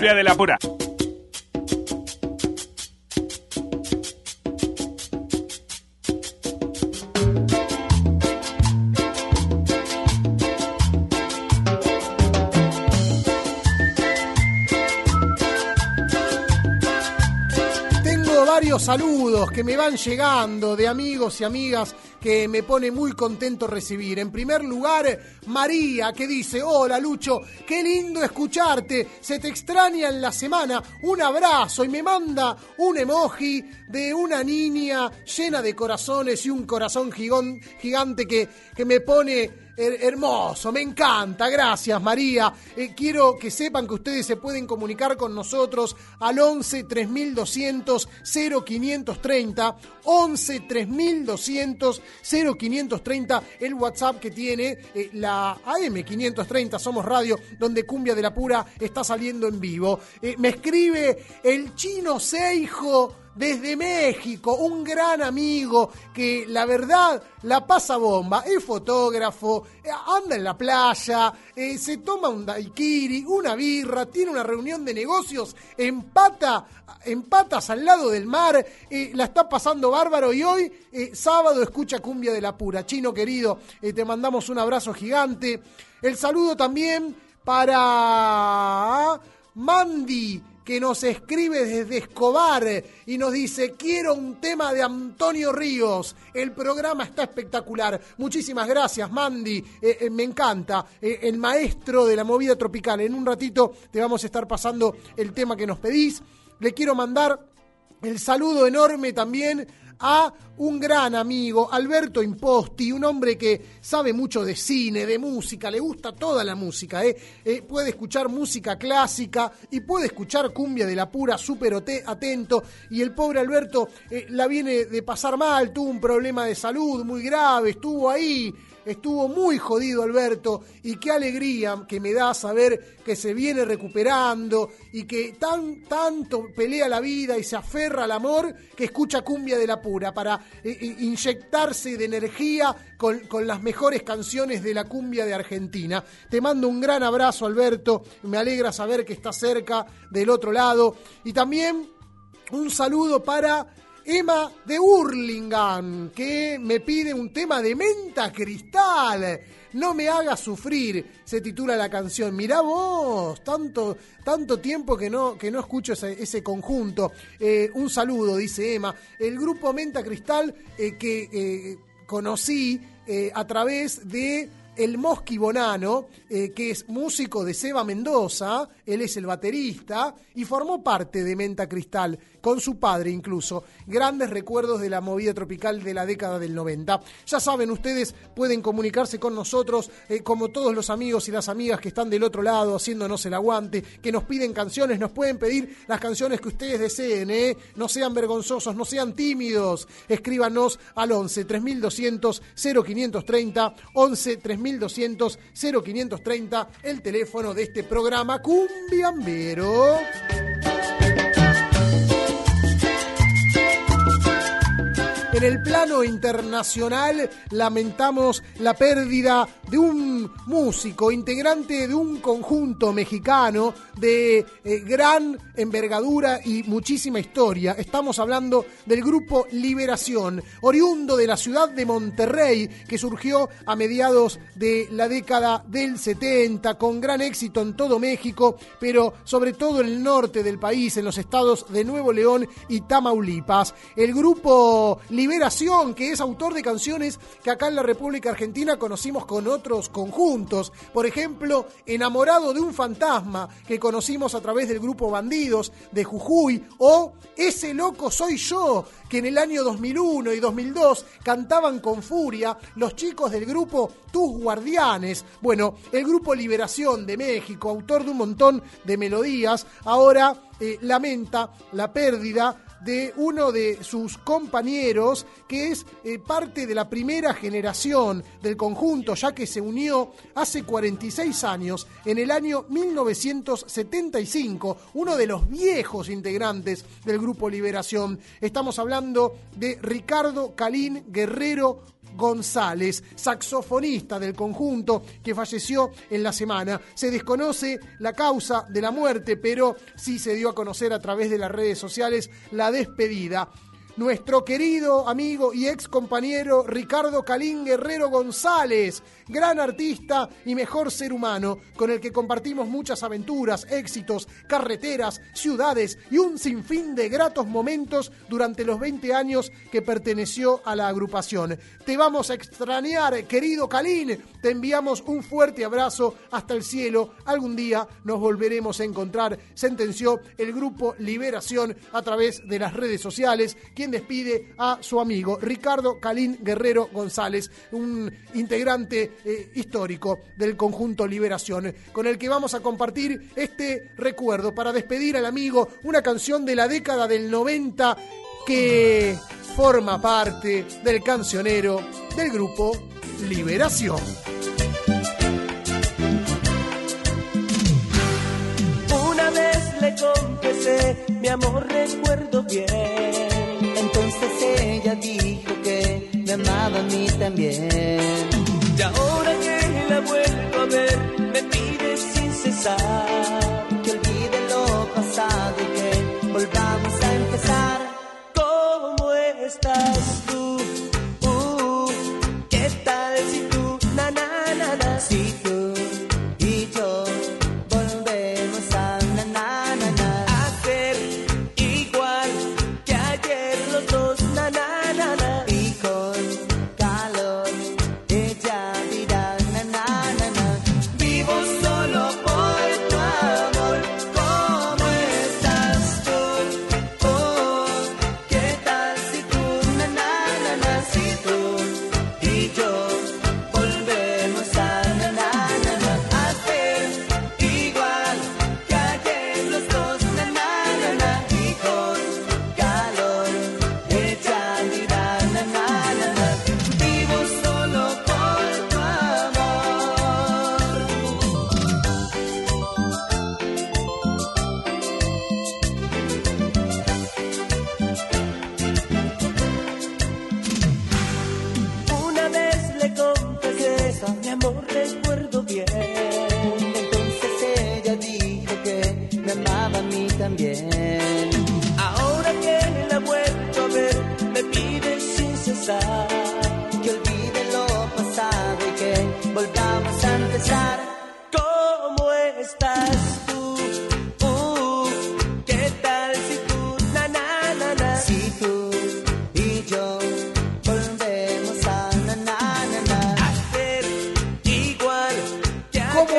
De la pura. Tengo varios saludos que me van llegando de amigos y amigas que me pone muy contento recibir. En primer lugar, María, que dice, hola Lucho, qué lindo escucharte, se te extraña en la semana, un abrazo. Y me manda un emoji de una niña llena de corazones y un corazón gigante que, que me pone her- hermoso, me encanta, gracias María. Eh, quiero que sepan que ustedes se pueden comunicar con nosotros al 11 3200 0530, 11 3200 0530, el WhatsApp que tiene eh, la AM 530 Somos Radio, donde Cumbia de la Pura está saliendo en vivo. Eh, me escribe el chino Seijo desde México, un gran amigo que la verdad la pasa bomba, es fotógrafo, eh, anda en la playa, se toma un daiquiri, una birra, tiene una reunión de negocios en, pata, en patas al lado del mar, la está pasando bárbaro y hoy, eh, sábado, escucha Cumbia de la Pura. Chino querido, eh, te mandamos un abrazo gigante. El saludo también para Mandy que nos escribe desde Escobar y nos dice, quiero un tema de Antonio Ríos. El programa está espectacular. Muchísimas gracias, Mandy. Eh, me encanta. El maestro de la movida tropical. En un ratito te vamos a estar pasando el tema que nos pedís. Le quiero mandar el saludo enorme también a un gran amigo, Alberto Imposti, un hombre que sabe mucho de cine, de música, le gusta toda la música, ¿eh? Eh, puede escuchar música clásica y puede escuchar cumbia de la pura, súper atento. Y el pobre Alberto eh, la viene de pasar mal, tuvo un problema de salud muy grave, estuvo ahí. Estuvo muy jodido Alberto y qué alegría que me da saber que se viene recuperando y que tan tanto pelea la vida y se aferra al amor que escucha cumbia de la pura para eh, eh, inyectarse de energía con, con las mejores canciones de la cumbia de Argentina. Te mando un gran abrazo Alberto, me alegra saber que estás cerca del otro lado y también un saludo para Emma de Hurlingham, que me pide un tema de menta cristal. No me hagas sufrir, se titula la canción. Mirá vos, tanto, tanto tiempo que no, que no escucho ese, ese conjunto. Eh, un saludo, dice Emma. El grupo Menta Cristal eh, que eh, conocí a través de el Mosqui Bonano, que es músico de Seba Mendoza, él es el baterista y formó parte de Menta Cristal, con su padre incluso. Grandes recuerdos de la movida tropical de la década del 90. Ya saben, ustedes pueden comunicarse con nosotros, eh, como todos los amigos y las amigas que están del otro lado haciéndonos el aguante, que nos piden canciones, nos pueden pedir las canciones que ustedes deseen, ¿eh? no sean vergonzosos, no sean tímidos. Escríbanos al 11 3200 0530, 11 3200 0530, el teléfono de este programa Cumbiambero. En el plano internacional lamentamos la pérdida de un músico, integrante de un conjunto mexicano de eh, gran envergadura y muchísima historia. Estamos hablando del grupo Liberación, oriundo de la ciudad de Monterrey, que surgió a mediados de la década del 70, con gran éxito en todo México, pero sobre todo en el norte del país, en los estados de Nuevo León y Tamaulipas. El grupo Liberación, que es autor de canciones que acá en la República Argentina conocimos con otros conjuntos. Por ejemplo, Enamorado de un fantasma, que conocimos a través del grupo Bandidos de Jujuy, o Ese loco soy yo, que en el año 2001 y 2002 cantaban con furia los chicos del grupo Tus Guardianes. Bueno, el grupo Liberación de México, autor de un montón de melodías, ahora eh, lamenta la pérdida de uno de sus compañeros que es eh, parte de la primera generación del conjunto, ya que se unió hace 46 años, en el año 1975, uno de los viejos integrantes del grupo Liberación. Estamos hablando de Ricardo Calín Guerrero González, saxofonista del conjunto que falleció en la semana. Se desconoce la causa de la muerte, pero sí se dio a conocer a través de las redes sociales la despedida. Nuestro querido amigo y ex compañero Ricardo Calín Guerrero González, gran artista y mejor ser humano, con el que compartimos muchas aventuras, éxitos, carreteras, ciudades y un sinfín de gratos momentos durante los 20 años que perteneció a la agrupación. Te vamos a extrañar, querido Calín, te enviamos un fuerte abrazo hasta el cielo, algún día nos volveremos a encontrar, sentenció el grupo Liberación a través de las redes sociales, despide a su amigo Ricardo Calín Guerrero González, un integrante eh, histórico del conjunto Liberación, con el que vamos a compartir este recuerdo para despedir al amigo una canción de la década del 90 que forma parte del cancionero del grupo Liberación. Una vez le confesé, mi amor recuerdo bien. Ella dijo que me amaba a mí también. Y ahora que la vuelvo a ver, me pide sin cesar que olvide lo pasado y que volvamos a empezar. ¿Cómo estás tú? Uh, ¿Qué tal si tú, na na na na, si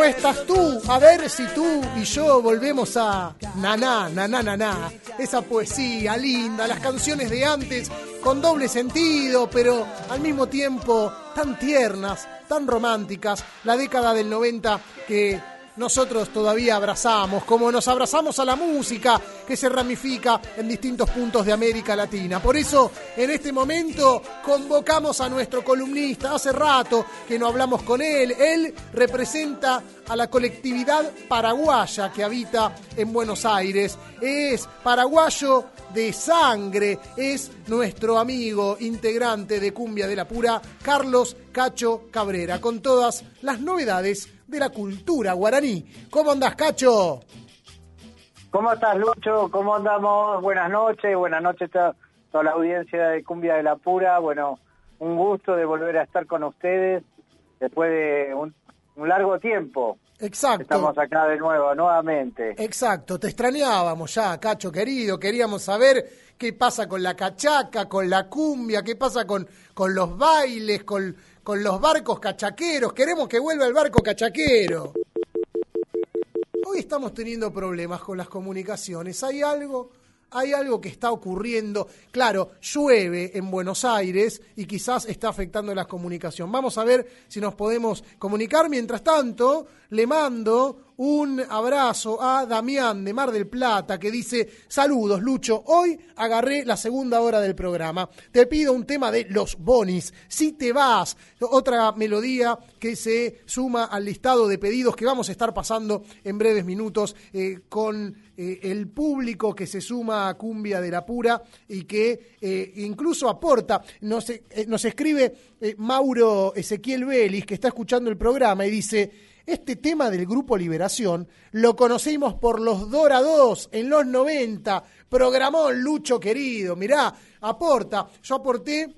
estás tú? A ver si tú y yo volvemos a naná, naná, naná. Esa poesía linda, las canciones de antes con doble sentido, pero al mismo tiempo tan tiernas, tan románticas. La década del 90 que nosotros todavía abrazamos, como nos abrazamos a la música que se ramifica en distintos puntos de América Latina. Por eso, en este momento, convocamos a nuestro columnista. Hace rato que no hablamos con él. Él representa a la colectividad paraguaya que habita en Buenos Aires. Es paraguayo de sangre, es nuestro amigo integrante de Cumbia de la Pura, Carlos Cacho Cabrera, con todas las novedades de la cultura guaraní. ¿Cómo andás, Cacho? ¿Cómo estás, Lucho? ¿Cómo andamos? Buenas noches, buenas noches a toda la audiencia de Cumbia de la Pura. Bueno, un gusto de volver a estar con ustedes después de un, un largo tiempo. Exacto. Estamos acá de nuevo, nuevamente. Exacto, te extrañábamos ya, Cacho querido, queríamos saber qué pasa con la cachaca, con la cumbia, qué pasa con, con los bailes, con, con los barcos cachaqueros, queremos que vuelva el barco cachaquero. Hoy estamos teniendo problemas con las comunicaciones, ¿hay algo? Hay algo que está ocurriendo. Claro, llueve en Buenos Aires y quizás está afectando la comunicación. Vamos a ver si nos podemos comunicar. Mientras tanto, le mando un abrazo a Damián de Mar del Plata que dice, saludos Lucho, hoy agarré la segunda hora del programa, te pido un tema de Los Bonis, si te vas, otra melodía que se suma al listado de pedidos que vamos a estar pasando en breves minutos eh, con eh, el público que se suma a Cumbia de la Pura y que eh, incluso aporta, nos, nos escribe Mauro Ezequiel Vélez que está escuchando el programa y dice, este tema del Grupo Liberación lo conocimos por los Dorados en los 90. Programó Lucho querido, mirá, aporta. Yo aporté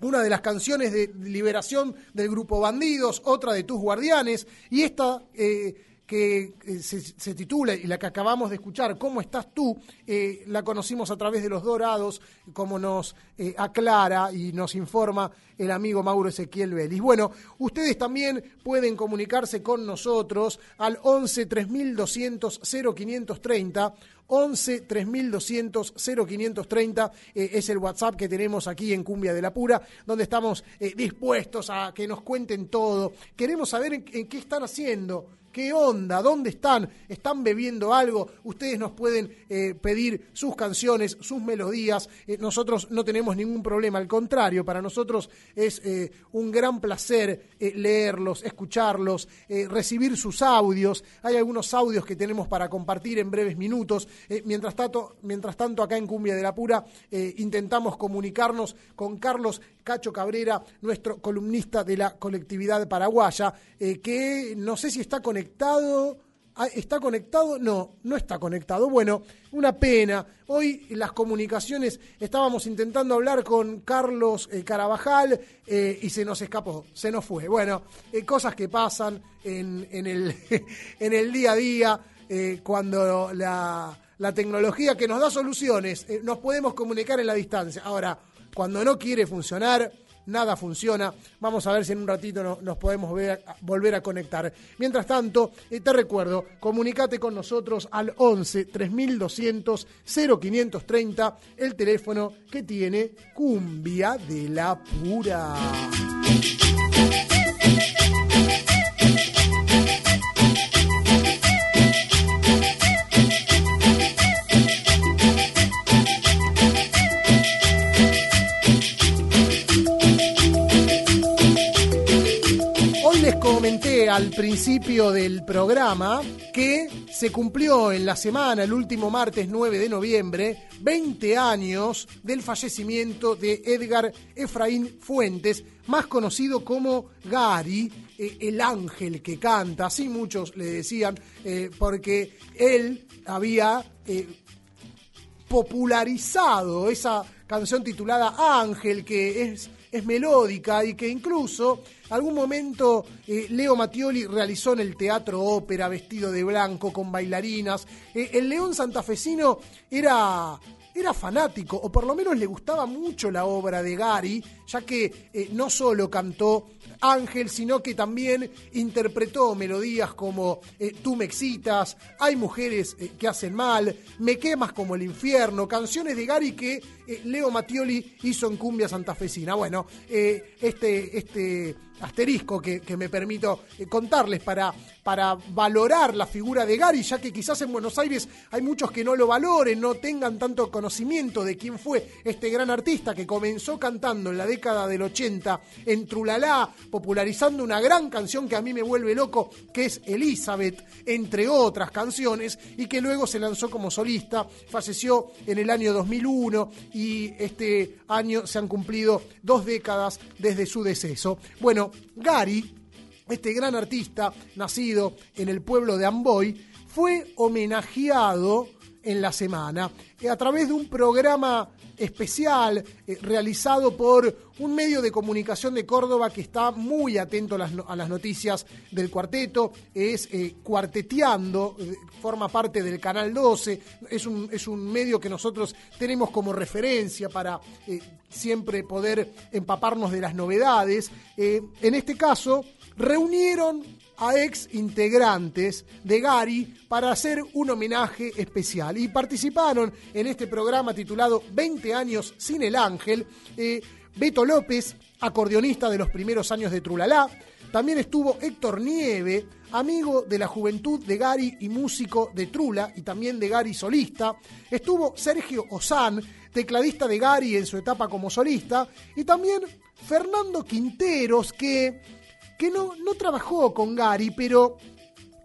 una de las canciones de liberación del Grupo Bandidos, otra de Tus Guardianes, y esta... eh, que eh, se, titula y la que acabamos de escuchar, ¿Cómo estás tú? Eh, la conocimos a través de los Dorados, como nos eh, aclara y nos informa el amigo Mauro Ezequiel Vélez. Bueno, ustedes también pueden comunicarse con nosotros al 11 3200 0530. 11 3200 0530 eh, es el WhatsApp que tenemos aquí en Cumbia de la Pura, donde estamos dispuestos a que nos cuenten todo. Queremos saber en qué están haciendo. ¿Qué onda? ¿Dónde están? ¿Están bebiendo algo? Ustedes nos pueden eh, pedir sus canciones, sus melodías. Eh, nosotros no tenemos ningún problema. Al contrario, para nosotros es eh, un gran placer leerlos, escucharlos, recibir sus audios. Hay algunos audios que tenemos para compartir en breves minutos. Mientras, tanto, mientras tanto, acá en Cumbia de la Pura intentamos comunicarnos con Carlos Cacho Cabrera, nuestro columnista de la colectividad paraguaya, eh, que no sé si está conectado. Ah, ¿Está conectado? No, no está conectado. Bueno, una pena. Hoy las comunicaciones estábamos intentando hablar con Carlos eh, Carabajal eh, y se nos escapó, se nos fue. Bueno, cosas que pasan en, el, día a día cuando la, la tecnología que nos da soluciones, nos podemos comunicar en la distancia. Ahora, cuando no quiere funcionar, nada funciona. Vamos a ver si en un ratito no- nos podemos ver- volver a conectar. Mientras tanto, eh, te recuerdo, comunicate con nosotros al 11 3200 0530, el teléfono que tiene Cumbia de la Pura. Al principio del programa que se cumplió en la semana, el último martes 9 de noviembre, 20 años del fallecimiento de Edgar Efraín Fuentes, más conocido como Gary, eh, el ángel que canta, así muchos le decían, eh, porque él había eh, popularizado esa canción titulada Ángel, que es, es melódica y que incluso algún momento eh, Leo Mattioli realizó en el Teatro Ópera vestido de blanco con bailarinas. Eh, el León Santafesino era, era fanático, o por lo menos le gustaba mucho la obra de Gary. Ya que eh, no solo cantó Ángel, sino que también interpretó melodías como eh, Tú me excitas, Hay mujeres eh, que hacen mal, Me quemas como el infierno, canciones de Gary que Leo Mattioli hizo en Cumbia Santafesina. Bueno, este, este asterisco que, me permito contarles para, para valorar la figura de Gary, ya que quizás en Buenos Aires hay muchos que no lo valoren, no tengan tanto conocimiento de quién fue este gran artista que comenzó cantando en la década del 80 en Trulalá, popularizando una gran canción que a mí me vuelve loco, que es Elizabeth, entre otras canciones, y que luego se lanzó como solista, falleció en el año 2001 y este año se han cumplido dos décadas desde su deceso. Bueno, Gary, este gran artista nacido en el pueblo de Amboy, fue homenajeado en la semana a través de un programa especial eh, realizado por un medio de comunicación de Córdoba que está muy atento a las, noticias del cuarteto, es eh, Cuarteteando, eh, forma parte del Canal 12, es un, es un medio que nosotros tenemos como referencia para siempre poder empaparnos de las novedades. En este caso, reunieron a ex integrantes de Gary para hacer un homenaje especial y participaron en este programa titulado 20 años sin el ángel eh, Beto López, acordeonista de los primeros años de Trulalá, también estuvo Héctor Nieve, amigo de la juventud de Gary y músico de Trula y también de Gary solista. Estuvo Sergio Ozán, tecladista de Gary en su etapa como solista. Y también Fernando Quinteros, que, que no, no trabajó con Gary, pero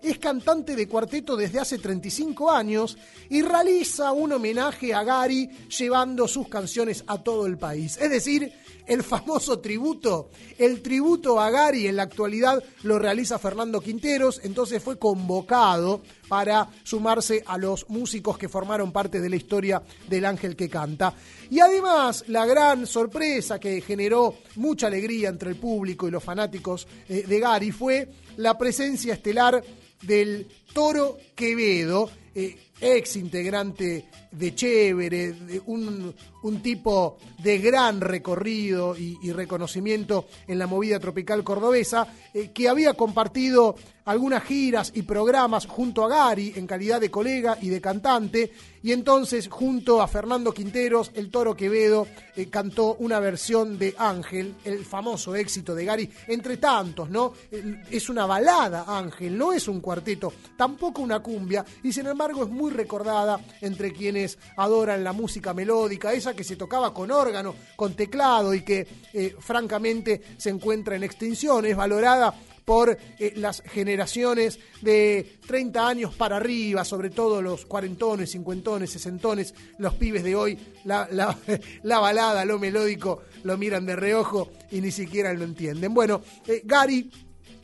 es cantante de cuarteto desde hace 35 años y realiza un homenaje a Gary llevando sus canciones a todo el país. Es decir, el famoso tributo, el tributo a Gary en la actualidad lo realiza Fernando Quinteros, entonces fue convocado para sumarse a los músicos que formaron parte de la historia del ángel que canta. Y además, la gran sorpresa que generó mucha alegría entre el público y los fanáticos eh, de Gary fue la presencia estelar del Toro Quevedo, eh, ex integrante de Chévere, un, un tipo de gran recorrido y, reconocimiento en la movida tropical cordobesa, eh, que había compartido algunas giras y programas junto a Gary en calidad de colega y de cantante, y entonces junto a Fernando Quinteros, el Toro Quevedo eh, cantó una versión de Ángel, el famoso éxito de Gary, entre tantos, ¿no? Es una balada Ángel, no es un cuarteto, tampoco una cumbia, y sin embargo es muy recordada entre quienes adoran la música melódica, esa que se tocaba con órgano, con teclado y que eh, francamente se encuentra en extinción, es valorada por eh, las generaciones de 30 años para arriba, sobre todo los cuarentones, cincuentones, sesentones, los pibes de hoy, la, la- la balada, lo melódico, lo miran de reojo y ni siquiera lo entienden. Bueno, eh, Gary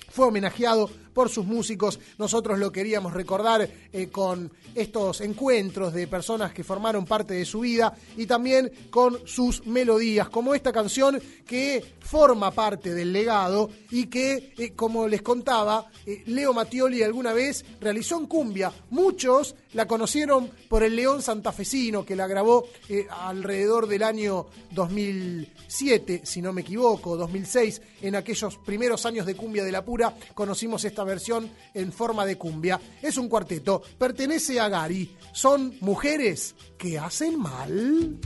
fue homenajeado por sus músicos. Nosotros lo queríamos recordar eh, con estos encuentros de personas que formaron parte de su vida y también con sus melodías, como esta canción que forma parte del legado y que, eh, como les contaba, eh, Leo Mattioli alguna vez realizó en cumbia. Muchos la conocieron por el León Santafesino, que la grabó alrededor del año 2007, si no me equivoco, 2006, en aquellos primeros años de cumbia de la pura, conocimos esta versión en forma de cumbia. Es un cuarteto, pertenece a Gary. Son mujeres que hacen mal.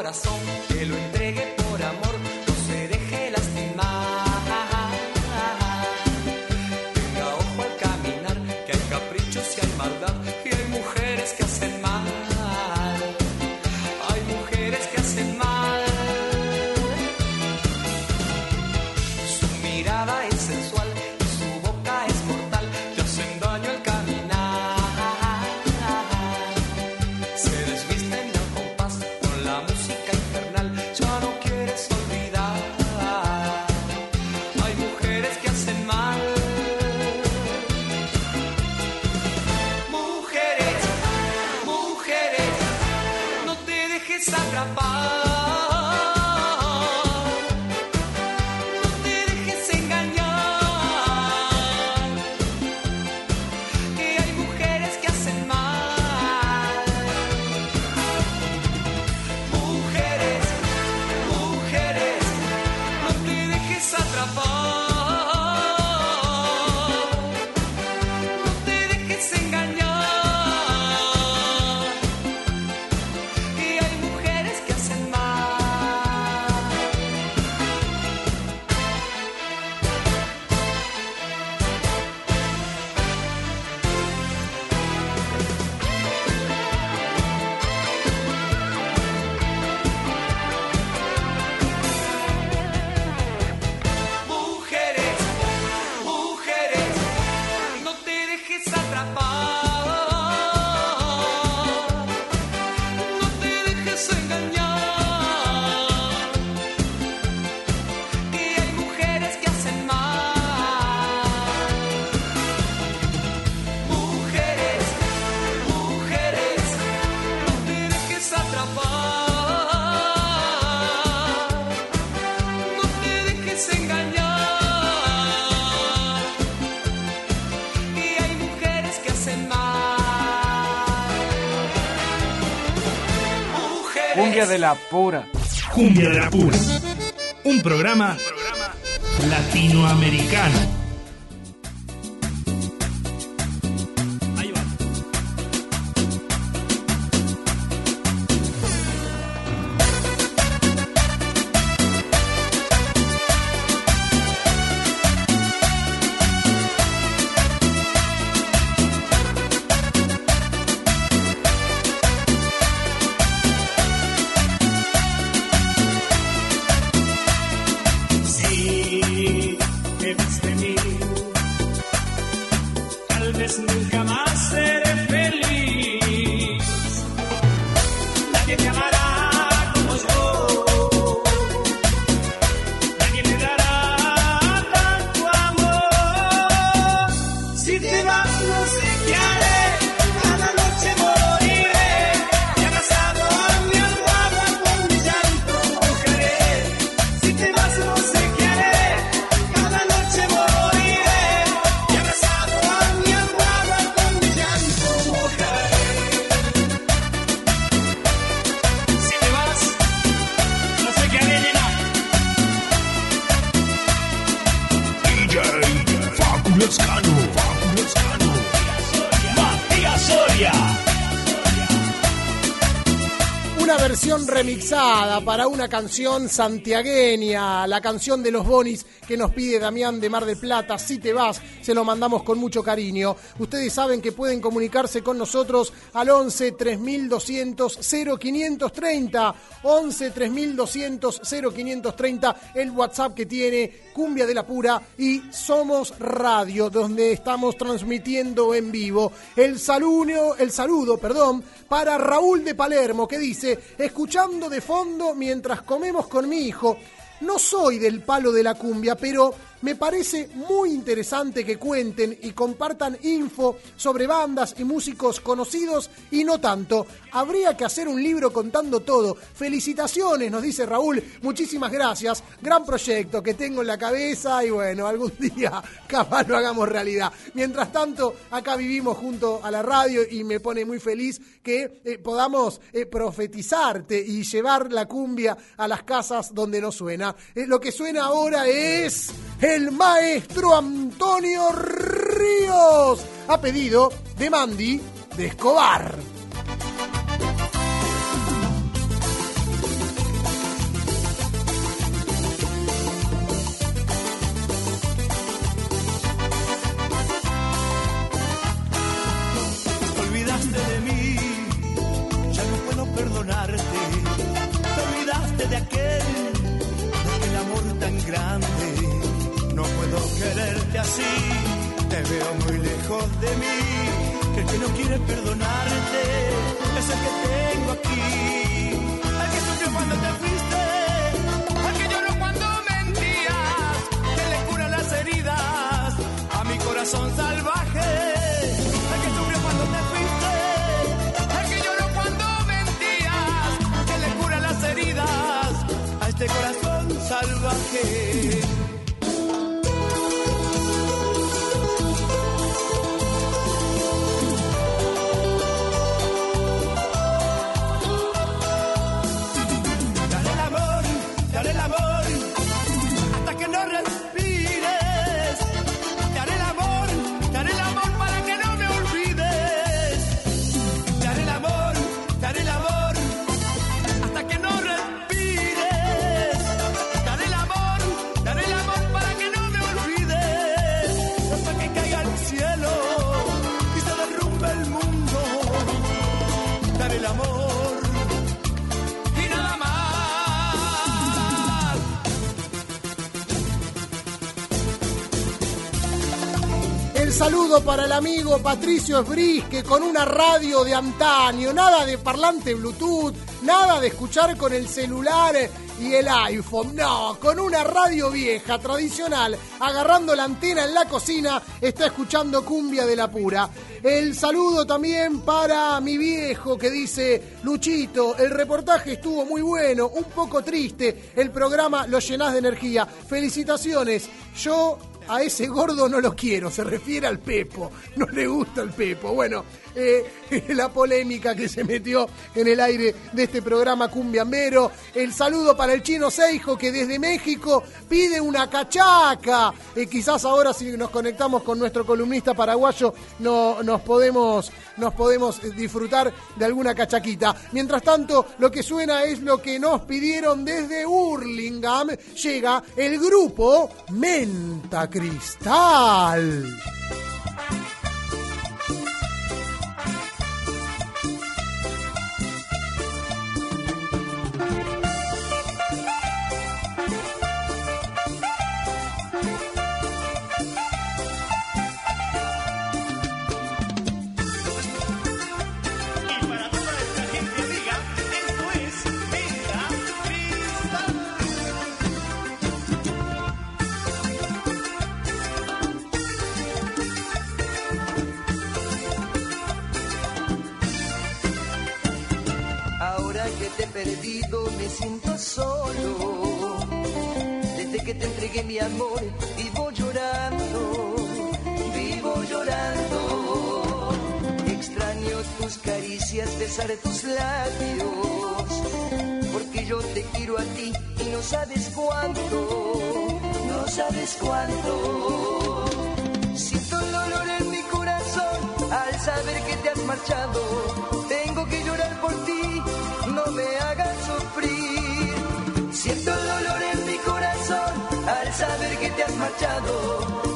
Corazón, Cumbia de la pura. Cumbia de la Pura. Un programa latinoamericano. Para una canción santiagueña, la canción de los Bonis que nos pide Damián de Mar del Plata, Si te vas, se lo mandamos con mucho cariño. Ustedes saben que pueden comunicarse con nosotros al 11 3200 0530, 11 3200 0530, el WhatsApp que tiene Cumbia de la Pura y Somos Radio, donde estamos transmitiendo en vivo. El saludo, el saludo, perdón, para Raúl de Palermo que dice, escuchando de fondo mientras comemos con mi hijo, no soy del palo de la cumbia, pero me parece muy interesante que cuenten y compartan info sobre bandas y músicos conocidos y no tanto. Habría que hacer un libro contando todo. Felicitaciones, nos dice Raúl. Muchísimas gracias. Gran proyecto que tengo en la cabeza y bueno, algún día capaz lo hagamos realidad. Mientras tanto, acá vivimos junto a la radio y me pone muy feliz que eh, podamos eh, profetizarte y llevar la cumbia a las casas donde no suena. Eh, lo que suena ahora es el maestro Antonio Ríos, a pedido de Mandy de Escobar. Este corazón salvaje. Para el amigo Patricio Esbris, que con una radio de antaño, nada de parlante Bluetooth, nada de escuchar con el celular y el iPhone, no, con una radio vieja, tradicional, agarrando la antena en la cocina, está escuchando cumbia de la pura. El saludo también para mi viejo que dice, Luchito, el reportaje estuvo muy bueno, un poco triste, el programa lo llenás de energía. Felicitaciones, yo a ese gordo no lo quiero, se refiere al Pepo, no le gusta el Pepo. Bueno, eh, la polémica que se metió en el aire de este programa Cumbiambero. El saludo para el chino Seijo que desde México pide una cachaca. Eh, quizás ahora si nos conectamos con nuestro columnista paraguayo no, nos, podemos, nos podemos disfrutar de alguna cachaquita. Mientras tanto, lo que suena es lo que nos pidieron desde Hurlingham. Llega el grupo Menta Cristal. Perdido me siento solo. Desde que te entregué mi amor, vivo llorando, vivo llorando. Extraño tus caricias, besar tus labios. Porque yo te quiero a ti y no sabes cuánto, no sabes cuánto. Siento el dolor en mi corazón al saber que te has marchado. Siento dolor en mi corazón al saber que te has marchado.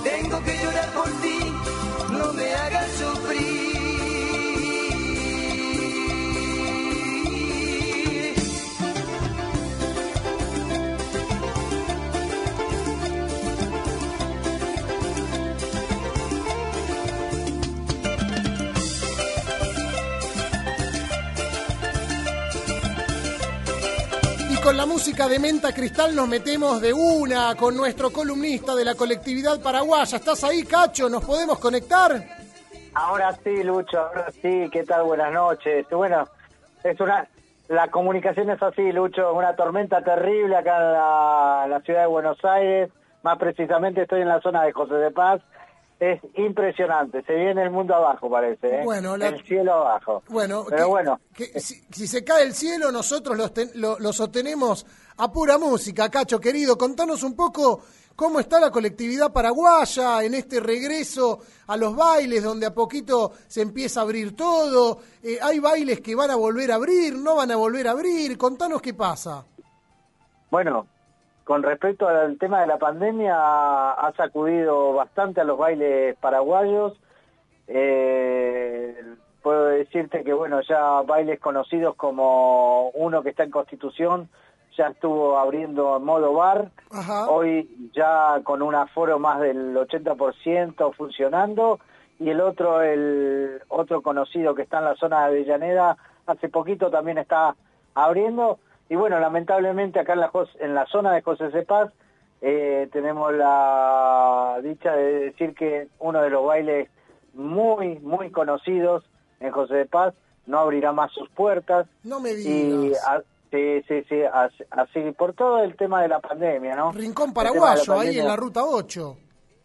Con la música de Menta Cristal nos metemos de una con nuestro columnista de la colectividad paraguaya. ¿Estás ahí, Cacho? ¿Nos podemos conectar? Ahora sí, Lucho, ahora sí, ¿qué tal? Buenas noches. Bueno, es una, la comunicación es así, Lucho, una tormenta terrible acá en la, la ciudad de Buenos Aires, más precisamente estoy en la zona de José de Paz. Es impresionante, se viene el mundo abajo, parece, ¿eh? Bueno, la- el cielo abajo. Bueno, pero que- bueno, que si, si se cae el cielo, nosotros lo, ten- lo- lo sostenemos a pura música. Cacho, querido, contanos un poco cómo está la colectividad paraguaya en este regreso a los bailes, donde a poquito se empieza a abrir todo. Eh, hay bailes que van a volver a abrir, no van a volver a abrir. Contanos qué pasa. Bueno, con respecto al tema de la pandemia, ha sacudido bastante a los bailes paraguayos. Eh, puedo decirte que, bueno, ya bailes conocidos como uno que está en Constitución, ya estuvo abriendo en modo bar. Hoy ya con un aforo más del 80% funcionando y el otro, el otro conocido que está en la zona de Avellaneda, hace poquito también está abriendo. Y bueno, lamentablemente acá en la, en la zona de José Cepaz eh, tenemos la dicha de decir que uno de los bailes muy, muy conocidos en José de Paz no abrirá más sus puertas. No me Y digas. a- sí, sí, sí, así, así, por todo el tema de la pandemia, ¿no? Rincón Paraguayo, ahí en la ruta 8.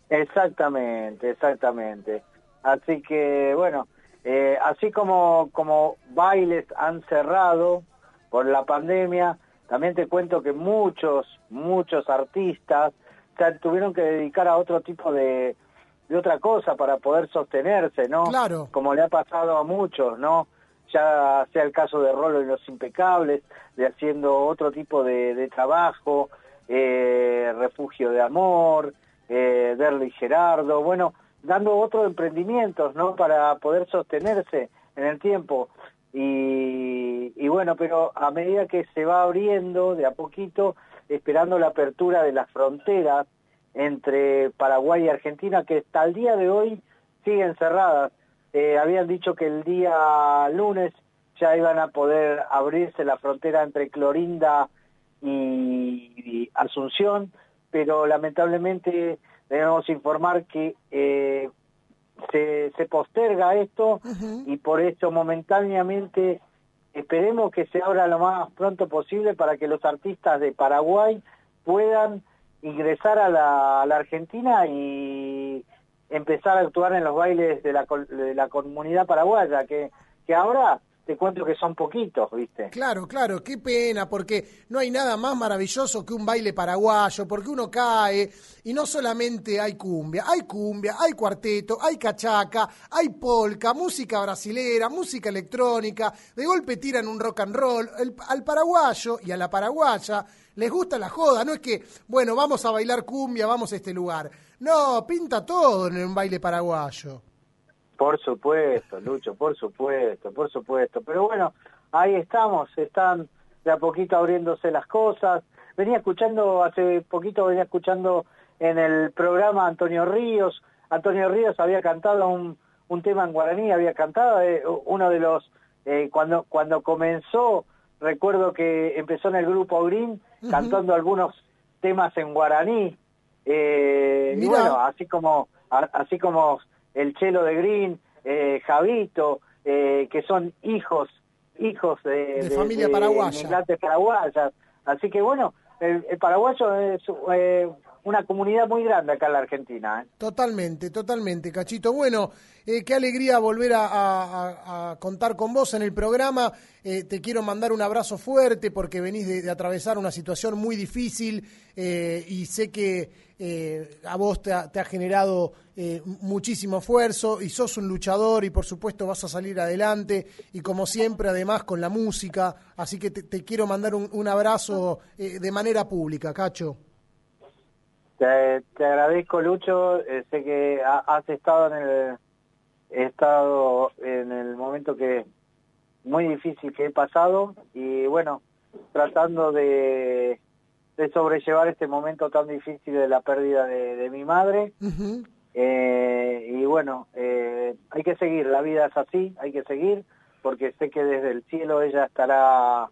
Exactamente, exactamente. Así que, bueno, eh, así como, como bailes han cerrado por la pandemia, también te cuento que muchos, muchos artistas se tuvieron que dedicar a otro tipo de, de otra cosa para poder sostenerse, ¿no? Claro. Como le ha pasado a muchos, ¿no? Ya sea el caso de Rolo y los Impecables, de haciendo otro tipo de, de trabajo, eh, Refugio de Amor, eh, Derlo y Gerardo, bueno, dando otros emprendimientos, ¿no? Para poder sostenerse en el tiempo. Y, y bueno, pero a medida que se va abriendo de a poquito, esperando la apertura de las fronteras entre Paraguay y Argentina, que hasta el día de hoy siguen cerradas. Eh, habían dicho que el día lunes ya iban a poder abrirse la frontera entre Clorinda y, Asunción, pero lamentablemente debemos informar que eh, se, se posterga esto y por eso momentáneamente esperemos que se abra lo más pronto posible para que los artistas de Paraguay puedan ingresar a la, a la Argentina y empezar a actuar en los bailes de la, de la comunidad paraguaya, que, que ahora te cuento que son poquitos, ¿viste? Claro, claro, qué pena, porque no hay nada más maravilloso que un baile paraguayo, porque uno cae y no solamente hay cumbia, hay cumbia, hay cuarteto, hay cachaca, hay polka, música brasilera, música electrónica, de golpe tiran un rock and roll. Al paraguayo y a la paraguaya les gusta la joda, no es que, bueno, vamos a bailar cumbia, vamos a este lugar. No, pinta todo en un baile paraguayo. Por supuesto, Lucho, por supuesto, por supuesto. Pero bueno, ahí estamos, están de a poquito abriéndose las cosas. Venía escuchando, hace poquito venía escuchando en el programa Antonio Ríos. Antonio Ríos había cantado un, un tema en guaraní, había cantado eh, uno de los, eh, cuando, cuando comenzó, recuerdo que empezó en el grupo Green cantando algunos temas en guaraní. Eh, y bueno, así como, así como el Chelo de Green, eh, Javito, eh, que son hijos, hijos de, De familia paraguaya. inmigrantes paraguayas. Así que bueno, el, el paraguayo es eh, una comunidad muy grande acá en la Argentina. ¿eh? Totalmente, totalmente, Cachito. Bueno, eh, qué alegría volver a, contar con vos en el programa. Eh, te quiero mandar un abrazo fuerte porque venís de, atravesar una situación muy difícil eh, y sé que eh, a vos te ha, te ha generado muchísimo esfuerzo y sos un luchador y por supuesto vas a salir adelante y como siempre además con la música. Así que te, quiero mandar un, un abrazo de manera pública, Cacho. Te, te agradezco, Lucho. Eh, sé que ha- has estado en el he estado en el momento que muy difícil que he pasado y bueno, tratando de, de sobrellevar este momento tan difícil de la pérdida de, de mi madre. Eh, y bueno, eh, hay que seguir, la vida es así, hay que seguir, porque sé que desde el cielo ella estará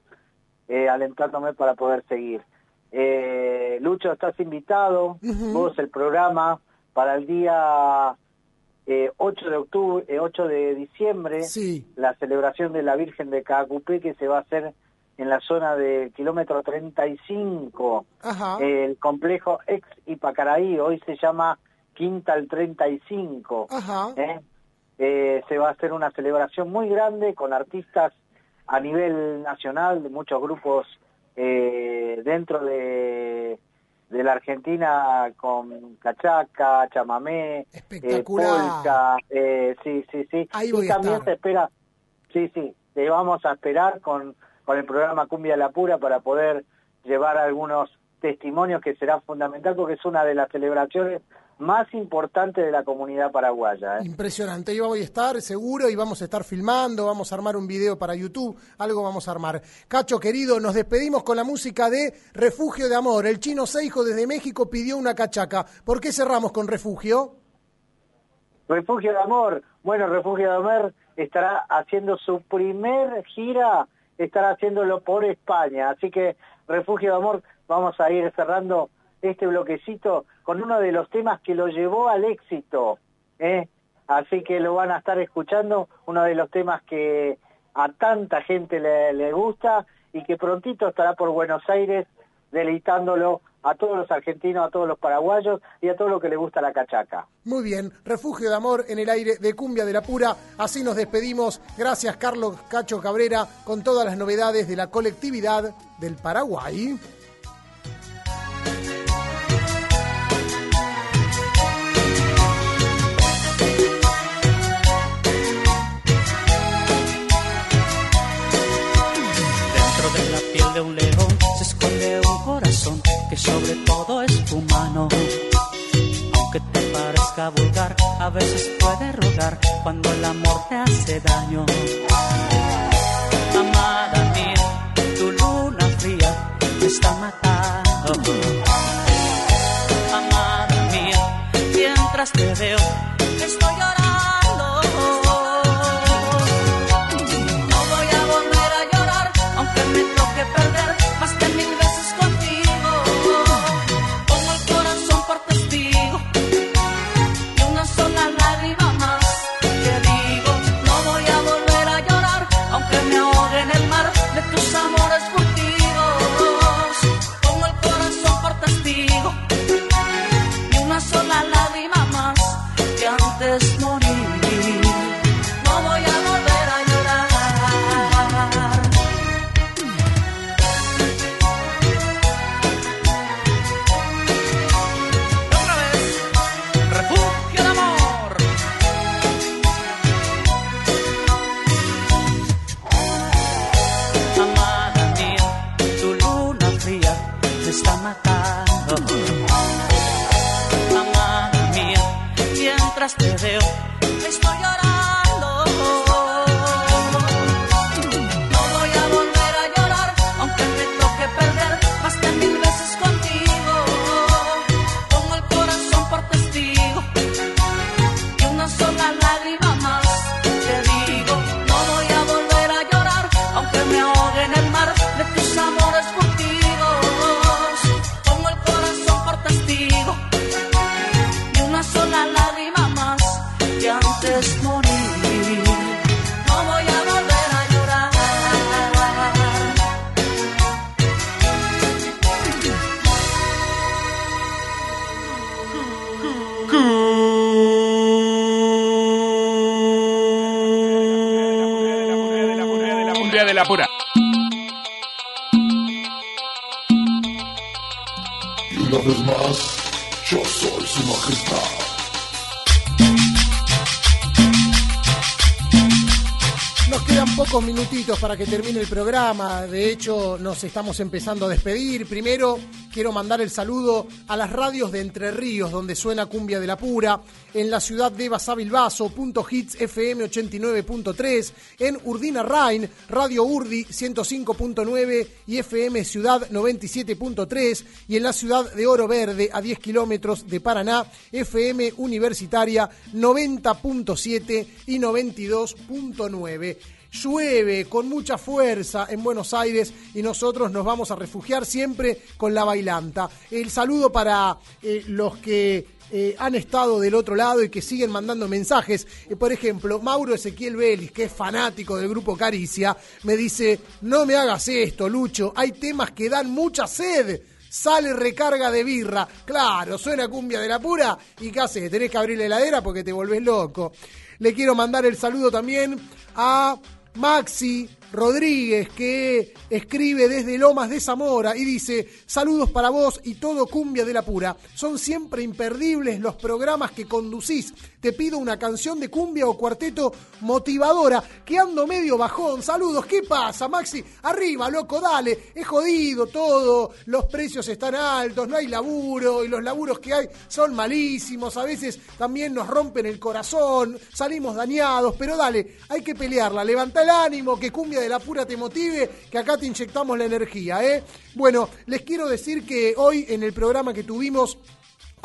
eh, alentándome para poder seguir. Eh, Lucho, estás invitado, vos el programa para el día eh, 8 de octubre, eh, 8 de diciembre, la celebración de la Virgen de Cacupé que se va a hacer en la zona del kilómetro 35, Ajá. el complejo ex Ipacaraí, hoy se llama Quinta al 35. Ajá. ¿eh? Eh, se va a hacer una celebración muy grande con artistas a nivel nacional de muchos grupos eh, dentro de, de la Argentina con cachaca, chamamé, eh, Espectacular. polka, eh, sí, sí, sí. Ahí y a también estar. se espera, sí, sí, te vamos a esperar con, con el programa Cumbia La Pura para poder llevar algunos testimonios que será fundamental porque es una de las celebraciones más importantes de la comunidad paraguaya. ¿eh? Impresionante, yo voy a estar seguro y vamos a estar filmando, vamos a armar un video para YouTube, algo vamos a armar. Cacho querido, nos despedimos con la música de Refugio de Amor. El chino Seijo desde México pidió una cachaca. ¿Por qué cerramos con Refugio? Refugio de Amor. Bueno, Refugio de Amor estará haciendo su primer gira, estará haciéndolo por España. Así que Refugio de Amor, vamos a ir cerrando este bloquecito con uno de los temas que lo llevó al éxito. ¿eh? Así que lo van a estar escuchando, uno de los temas que a tanta gente le, gusta y que prontito estará por Buenos Aires deleitándolo a todos los argentinos, a todos los paraguayos y a todo lo que le gusta la cachaca. Muy bien, refugio de amor en el aire de Cumbia de la Pura. Así nos despedimos. Gracias, Carlos Cacho Cabrera, con todas las novedades de la colectividad del Paraguay. A veces puede rogar cuando el amor te hace daño. Amada mía, tu luna fría me está matando. Amada mía, mientras te veo, para que termine el programa. De hecho, nos estamos empezando a despedir. Primero, quiero mandar el saludo a las radios de Entre Ríos, donde suena Cumbia de la Pura, en la ciudad de Basavilbaso, punto hits FM 89.3, en Urdina Rain, Radio Urdi 105.9 y FM Ciudad 97.3, y en la ciudad de Oro Verde, a 10 kilómetros de Paraná, FM Universitaria 90.7 y 92.9 llueve con mucha fuerza en Buenos Aires y nosotros nos vamos a refugiar siempre con la bailanta. El saludo para eh, los que eh, han estado del otro lado y que siguen mandando mensajes. Eh, por ejemplo, Mauro Ezequiel Vélez, que es fanático del grupo Caricia, me dice, no me hagas esto, Lucho, hay temas que dan mucha sed. Sale recarga de birra. Claro, suena cumbia de la pura. ¿Y qué haces? Tenés que abrir la heladera porque te volvés loco. Le quiero mandar el saludo también a Maxi Rodríguez, que escribe desde Lomas de Zamora y dice, saludos para vos y todo cumbia de la pura. Son siempre imperdibles los programas que conducís. Te pido una canción de cumbia o cuarteto motivadora, que ando medio bajón. Saludos, ¿qué pasa, Maxi? Arriba, loco, dale. Es jodido todo, los precios están altos, no hay laburo y los laburos que hay son malísimos. A veces también nos rompen el corazón, salimos dañados, pero dale, hay que pelearla. Levanta el ánimo, que cumbia de la pura te motive, que acá te inyectamos la energía, ¿eh? Bueno, les quiero decir que hoy en el programa que tuvimos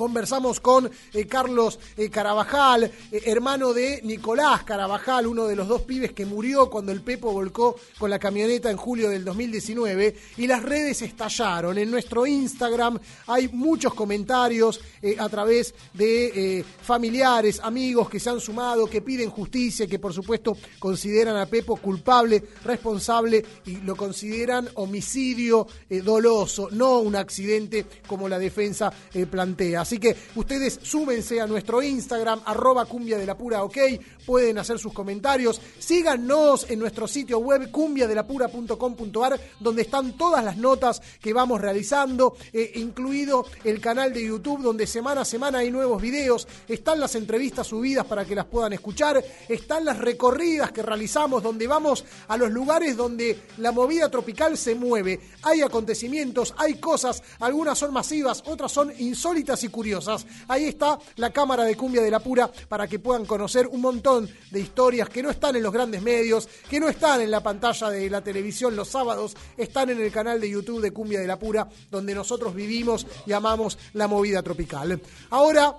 Conversamos con eh, Carlos eh, Carabajal, eh, hermano de Nicolás Carabajal, uno de los dos pibes que murió cuando el Pepo volcó con la camioneta en julio del 2019 y las redes estallaron. En nuestro Instagram hay muchos comentarios a través de familiares, amigos que se han sumado, que piden justicia, que por supuesto consideran a Pepo culpable, responsable y lo consideran homicidio doloso, no un accidente como la defensa plantea. Así que ustedes súbense a nuestro Instagram, arroba cumbia ok, pueden hacer sus comentarios, síganos en nuestro sitio web cumbiadelapura.com.ar donde están todas las notas que vamos realizando, eh, incluido el canal de YouTube donde semana a semana hay nuevos videos, están las entrevistas subidas para que las puedan escuchar, están las recorridas que realizamos donde vamos a los lugares donde la movida tropical se mueve, hay acontecimientos, hay cosas, algunas son masivas, otras son insólitas y curiosas. Ahí está la cámara de cumbia de la pura para que puedan conocer un montón de historias que no están en los grandes medios, que no están en la pantalla de la televisión los sábados, están en el canal de YouTube de Cumbia de la Pura, donde nosotros vivimos y amamos la movida tropical. Ahora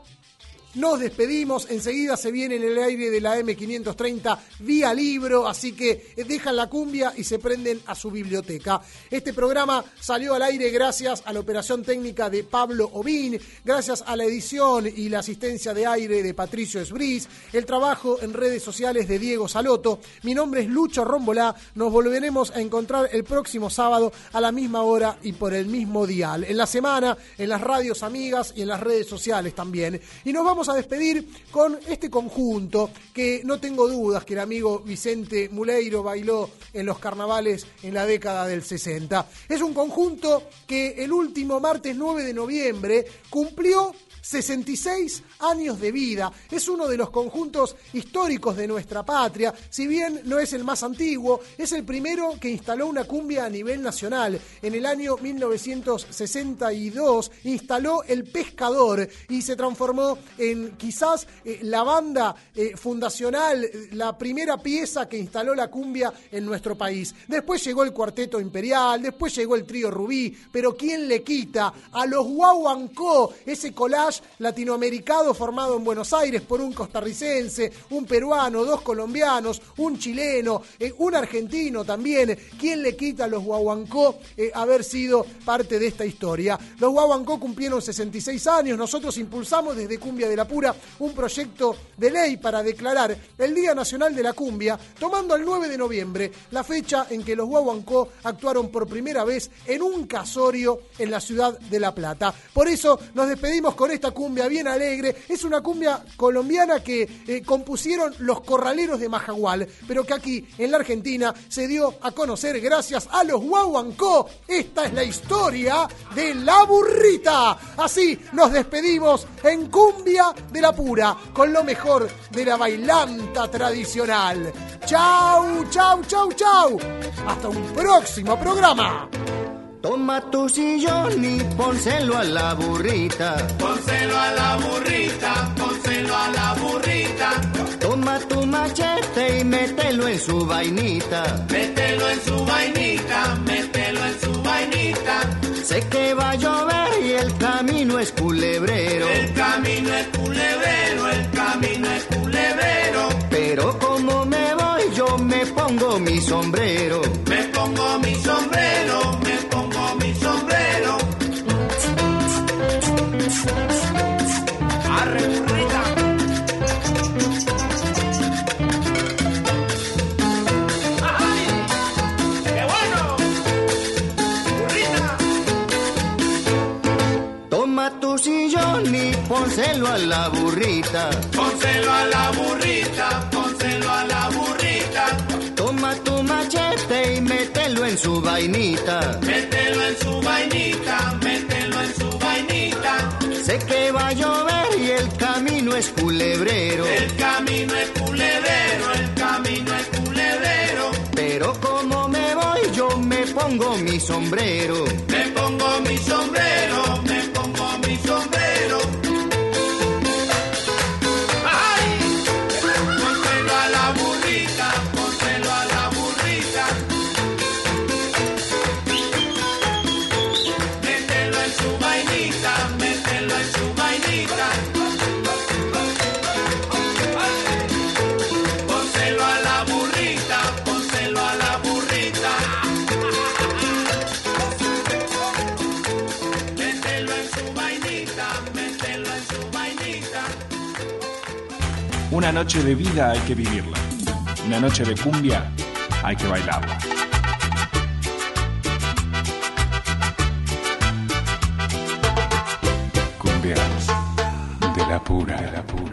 nos despedimos, enseguida se viene en el aire de la M530 vía libro, así que dejan la cumbia y se prenden a su biblioteca. Este programa salió al aire gracias a la operación técnica de Pablo Obín, gracias a la edición y la asistencia de aire de Patricio Esbris, el trabajo en redes sociales de Diego Saloto. Mi nombre es Lucho Rombolá, nos volveremos a encontrar el próximo sábado a la misma hora y por el mismo dial. En la semana, en las radios amigas y en las redes sociales también. Y nos vamos a despedir con este conjunto que no tengo dudas que el amigo Vicente Muleiro bailó en los carnavales en la década del 60. Es un conjunto que el último martes 9 de noviembre cumplió 66 años de vida. Es uno de los conjuntos históricos de nuestra patria. Si bien no es el más antiguo, es el primero que instaló una cumbia a nivel nacional. En el año 1962 instaló El Pescador y se transformó en quizás eh, la banda eh, fundacional, la primera pieza que instaló la cumbia en nuestro país. Después llegó el Cuarteto Imperial, después llegó el Trío Rubí, pero ¿quién le quita a los Guaguancó ese collage latinoamericano formado en Buenos Aires por un costarricense, un peruano, dos colombianos, un chileno, eh, un argentino también? ¿Quién le quita a los Guaguancó eh, haber sido parte de esta historia? Los Guaguancó cumplieron 66 años, nosotros impulsamos desde Cumbia de la Pura un proyecto de ley para declarar el Día Nacional de la Cumbia, tomando el 9 de noviembre, la fecha en que los Guaguancó actuaron por primera vez en un casorio en la ciudad de La Plata. Por eso nos despedimos con esta cumbia bien alegre. Es una cumbia colombiana que eh, compusieron los corraleros de Majagual, pero que aquí en la Argentina se dio a conocer gracias a los Guaguancó. Esta es la historia de la burrita. Así nos despedimos en cumbia de la pura, con lo mejor de la bailanta tradicional. Chau, chau, chau, chau. Hasta un próximo programa. Toma tu sillón y pónselo a la burrita. Pónselo a la burrita, pónselo a la burrita. Toma tu machete y mételo en su vainita. Mételo en su vainita, mételo en su vainita. Sé que va a llover y el camino es culebrero. El camino es culebrero, el camino es culebrero. Pero como me voy, yo me pongo mi sombrero. Me pongo mi sombrero, sillón y pónselo a la burrita. Pónselo a la burrita, pónselo a la burrita. Toma tu machete y mételo en su vainita. Mételo en su vainita, mételo en su vainita. Sé que va a llover y el camino es culebrero. El camino es culebrero, el camino es culebrero. Pero como me voy, yo me pongo mi sombrero. Me pongo mi sombrero, Una noche de vida hay que vivirla. Una noche de cumbia hay que bailarla. Cumbias de la pura, de la pura.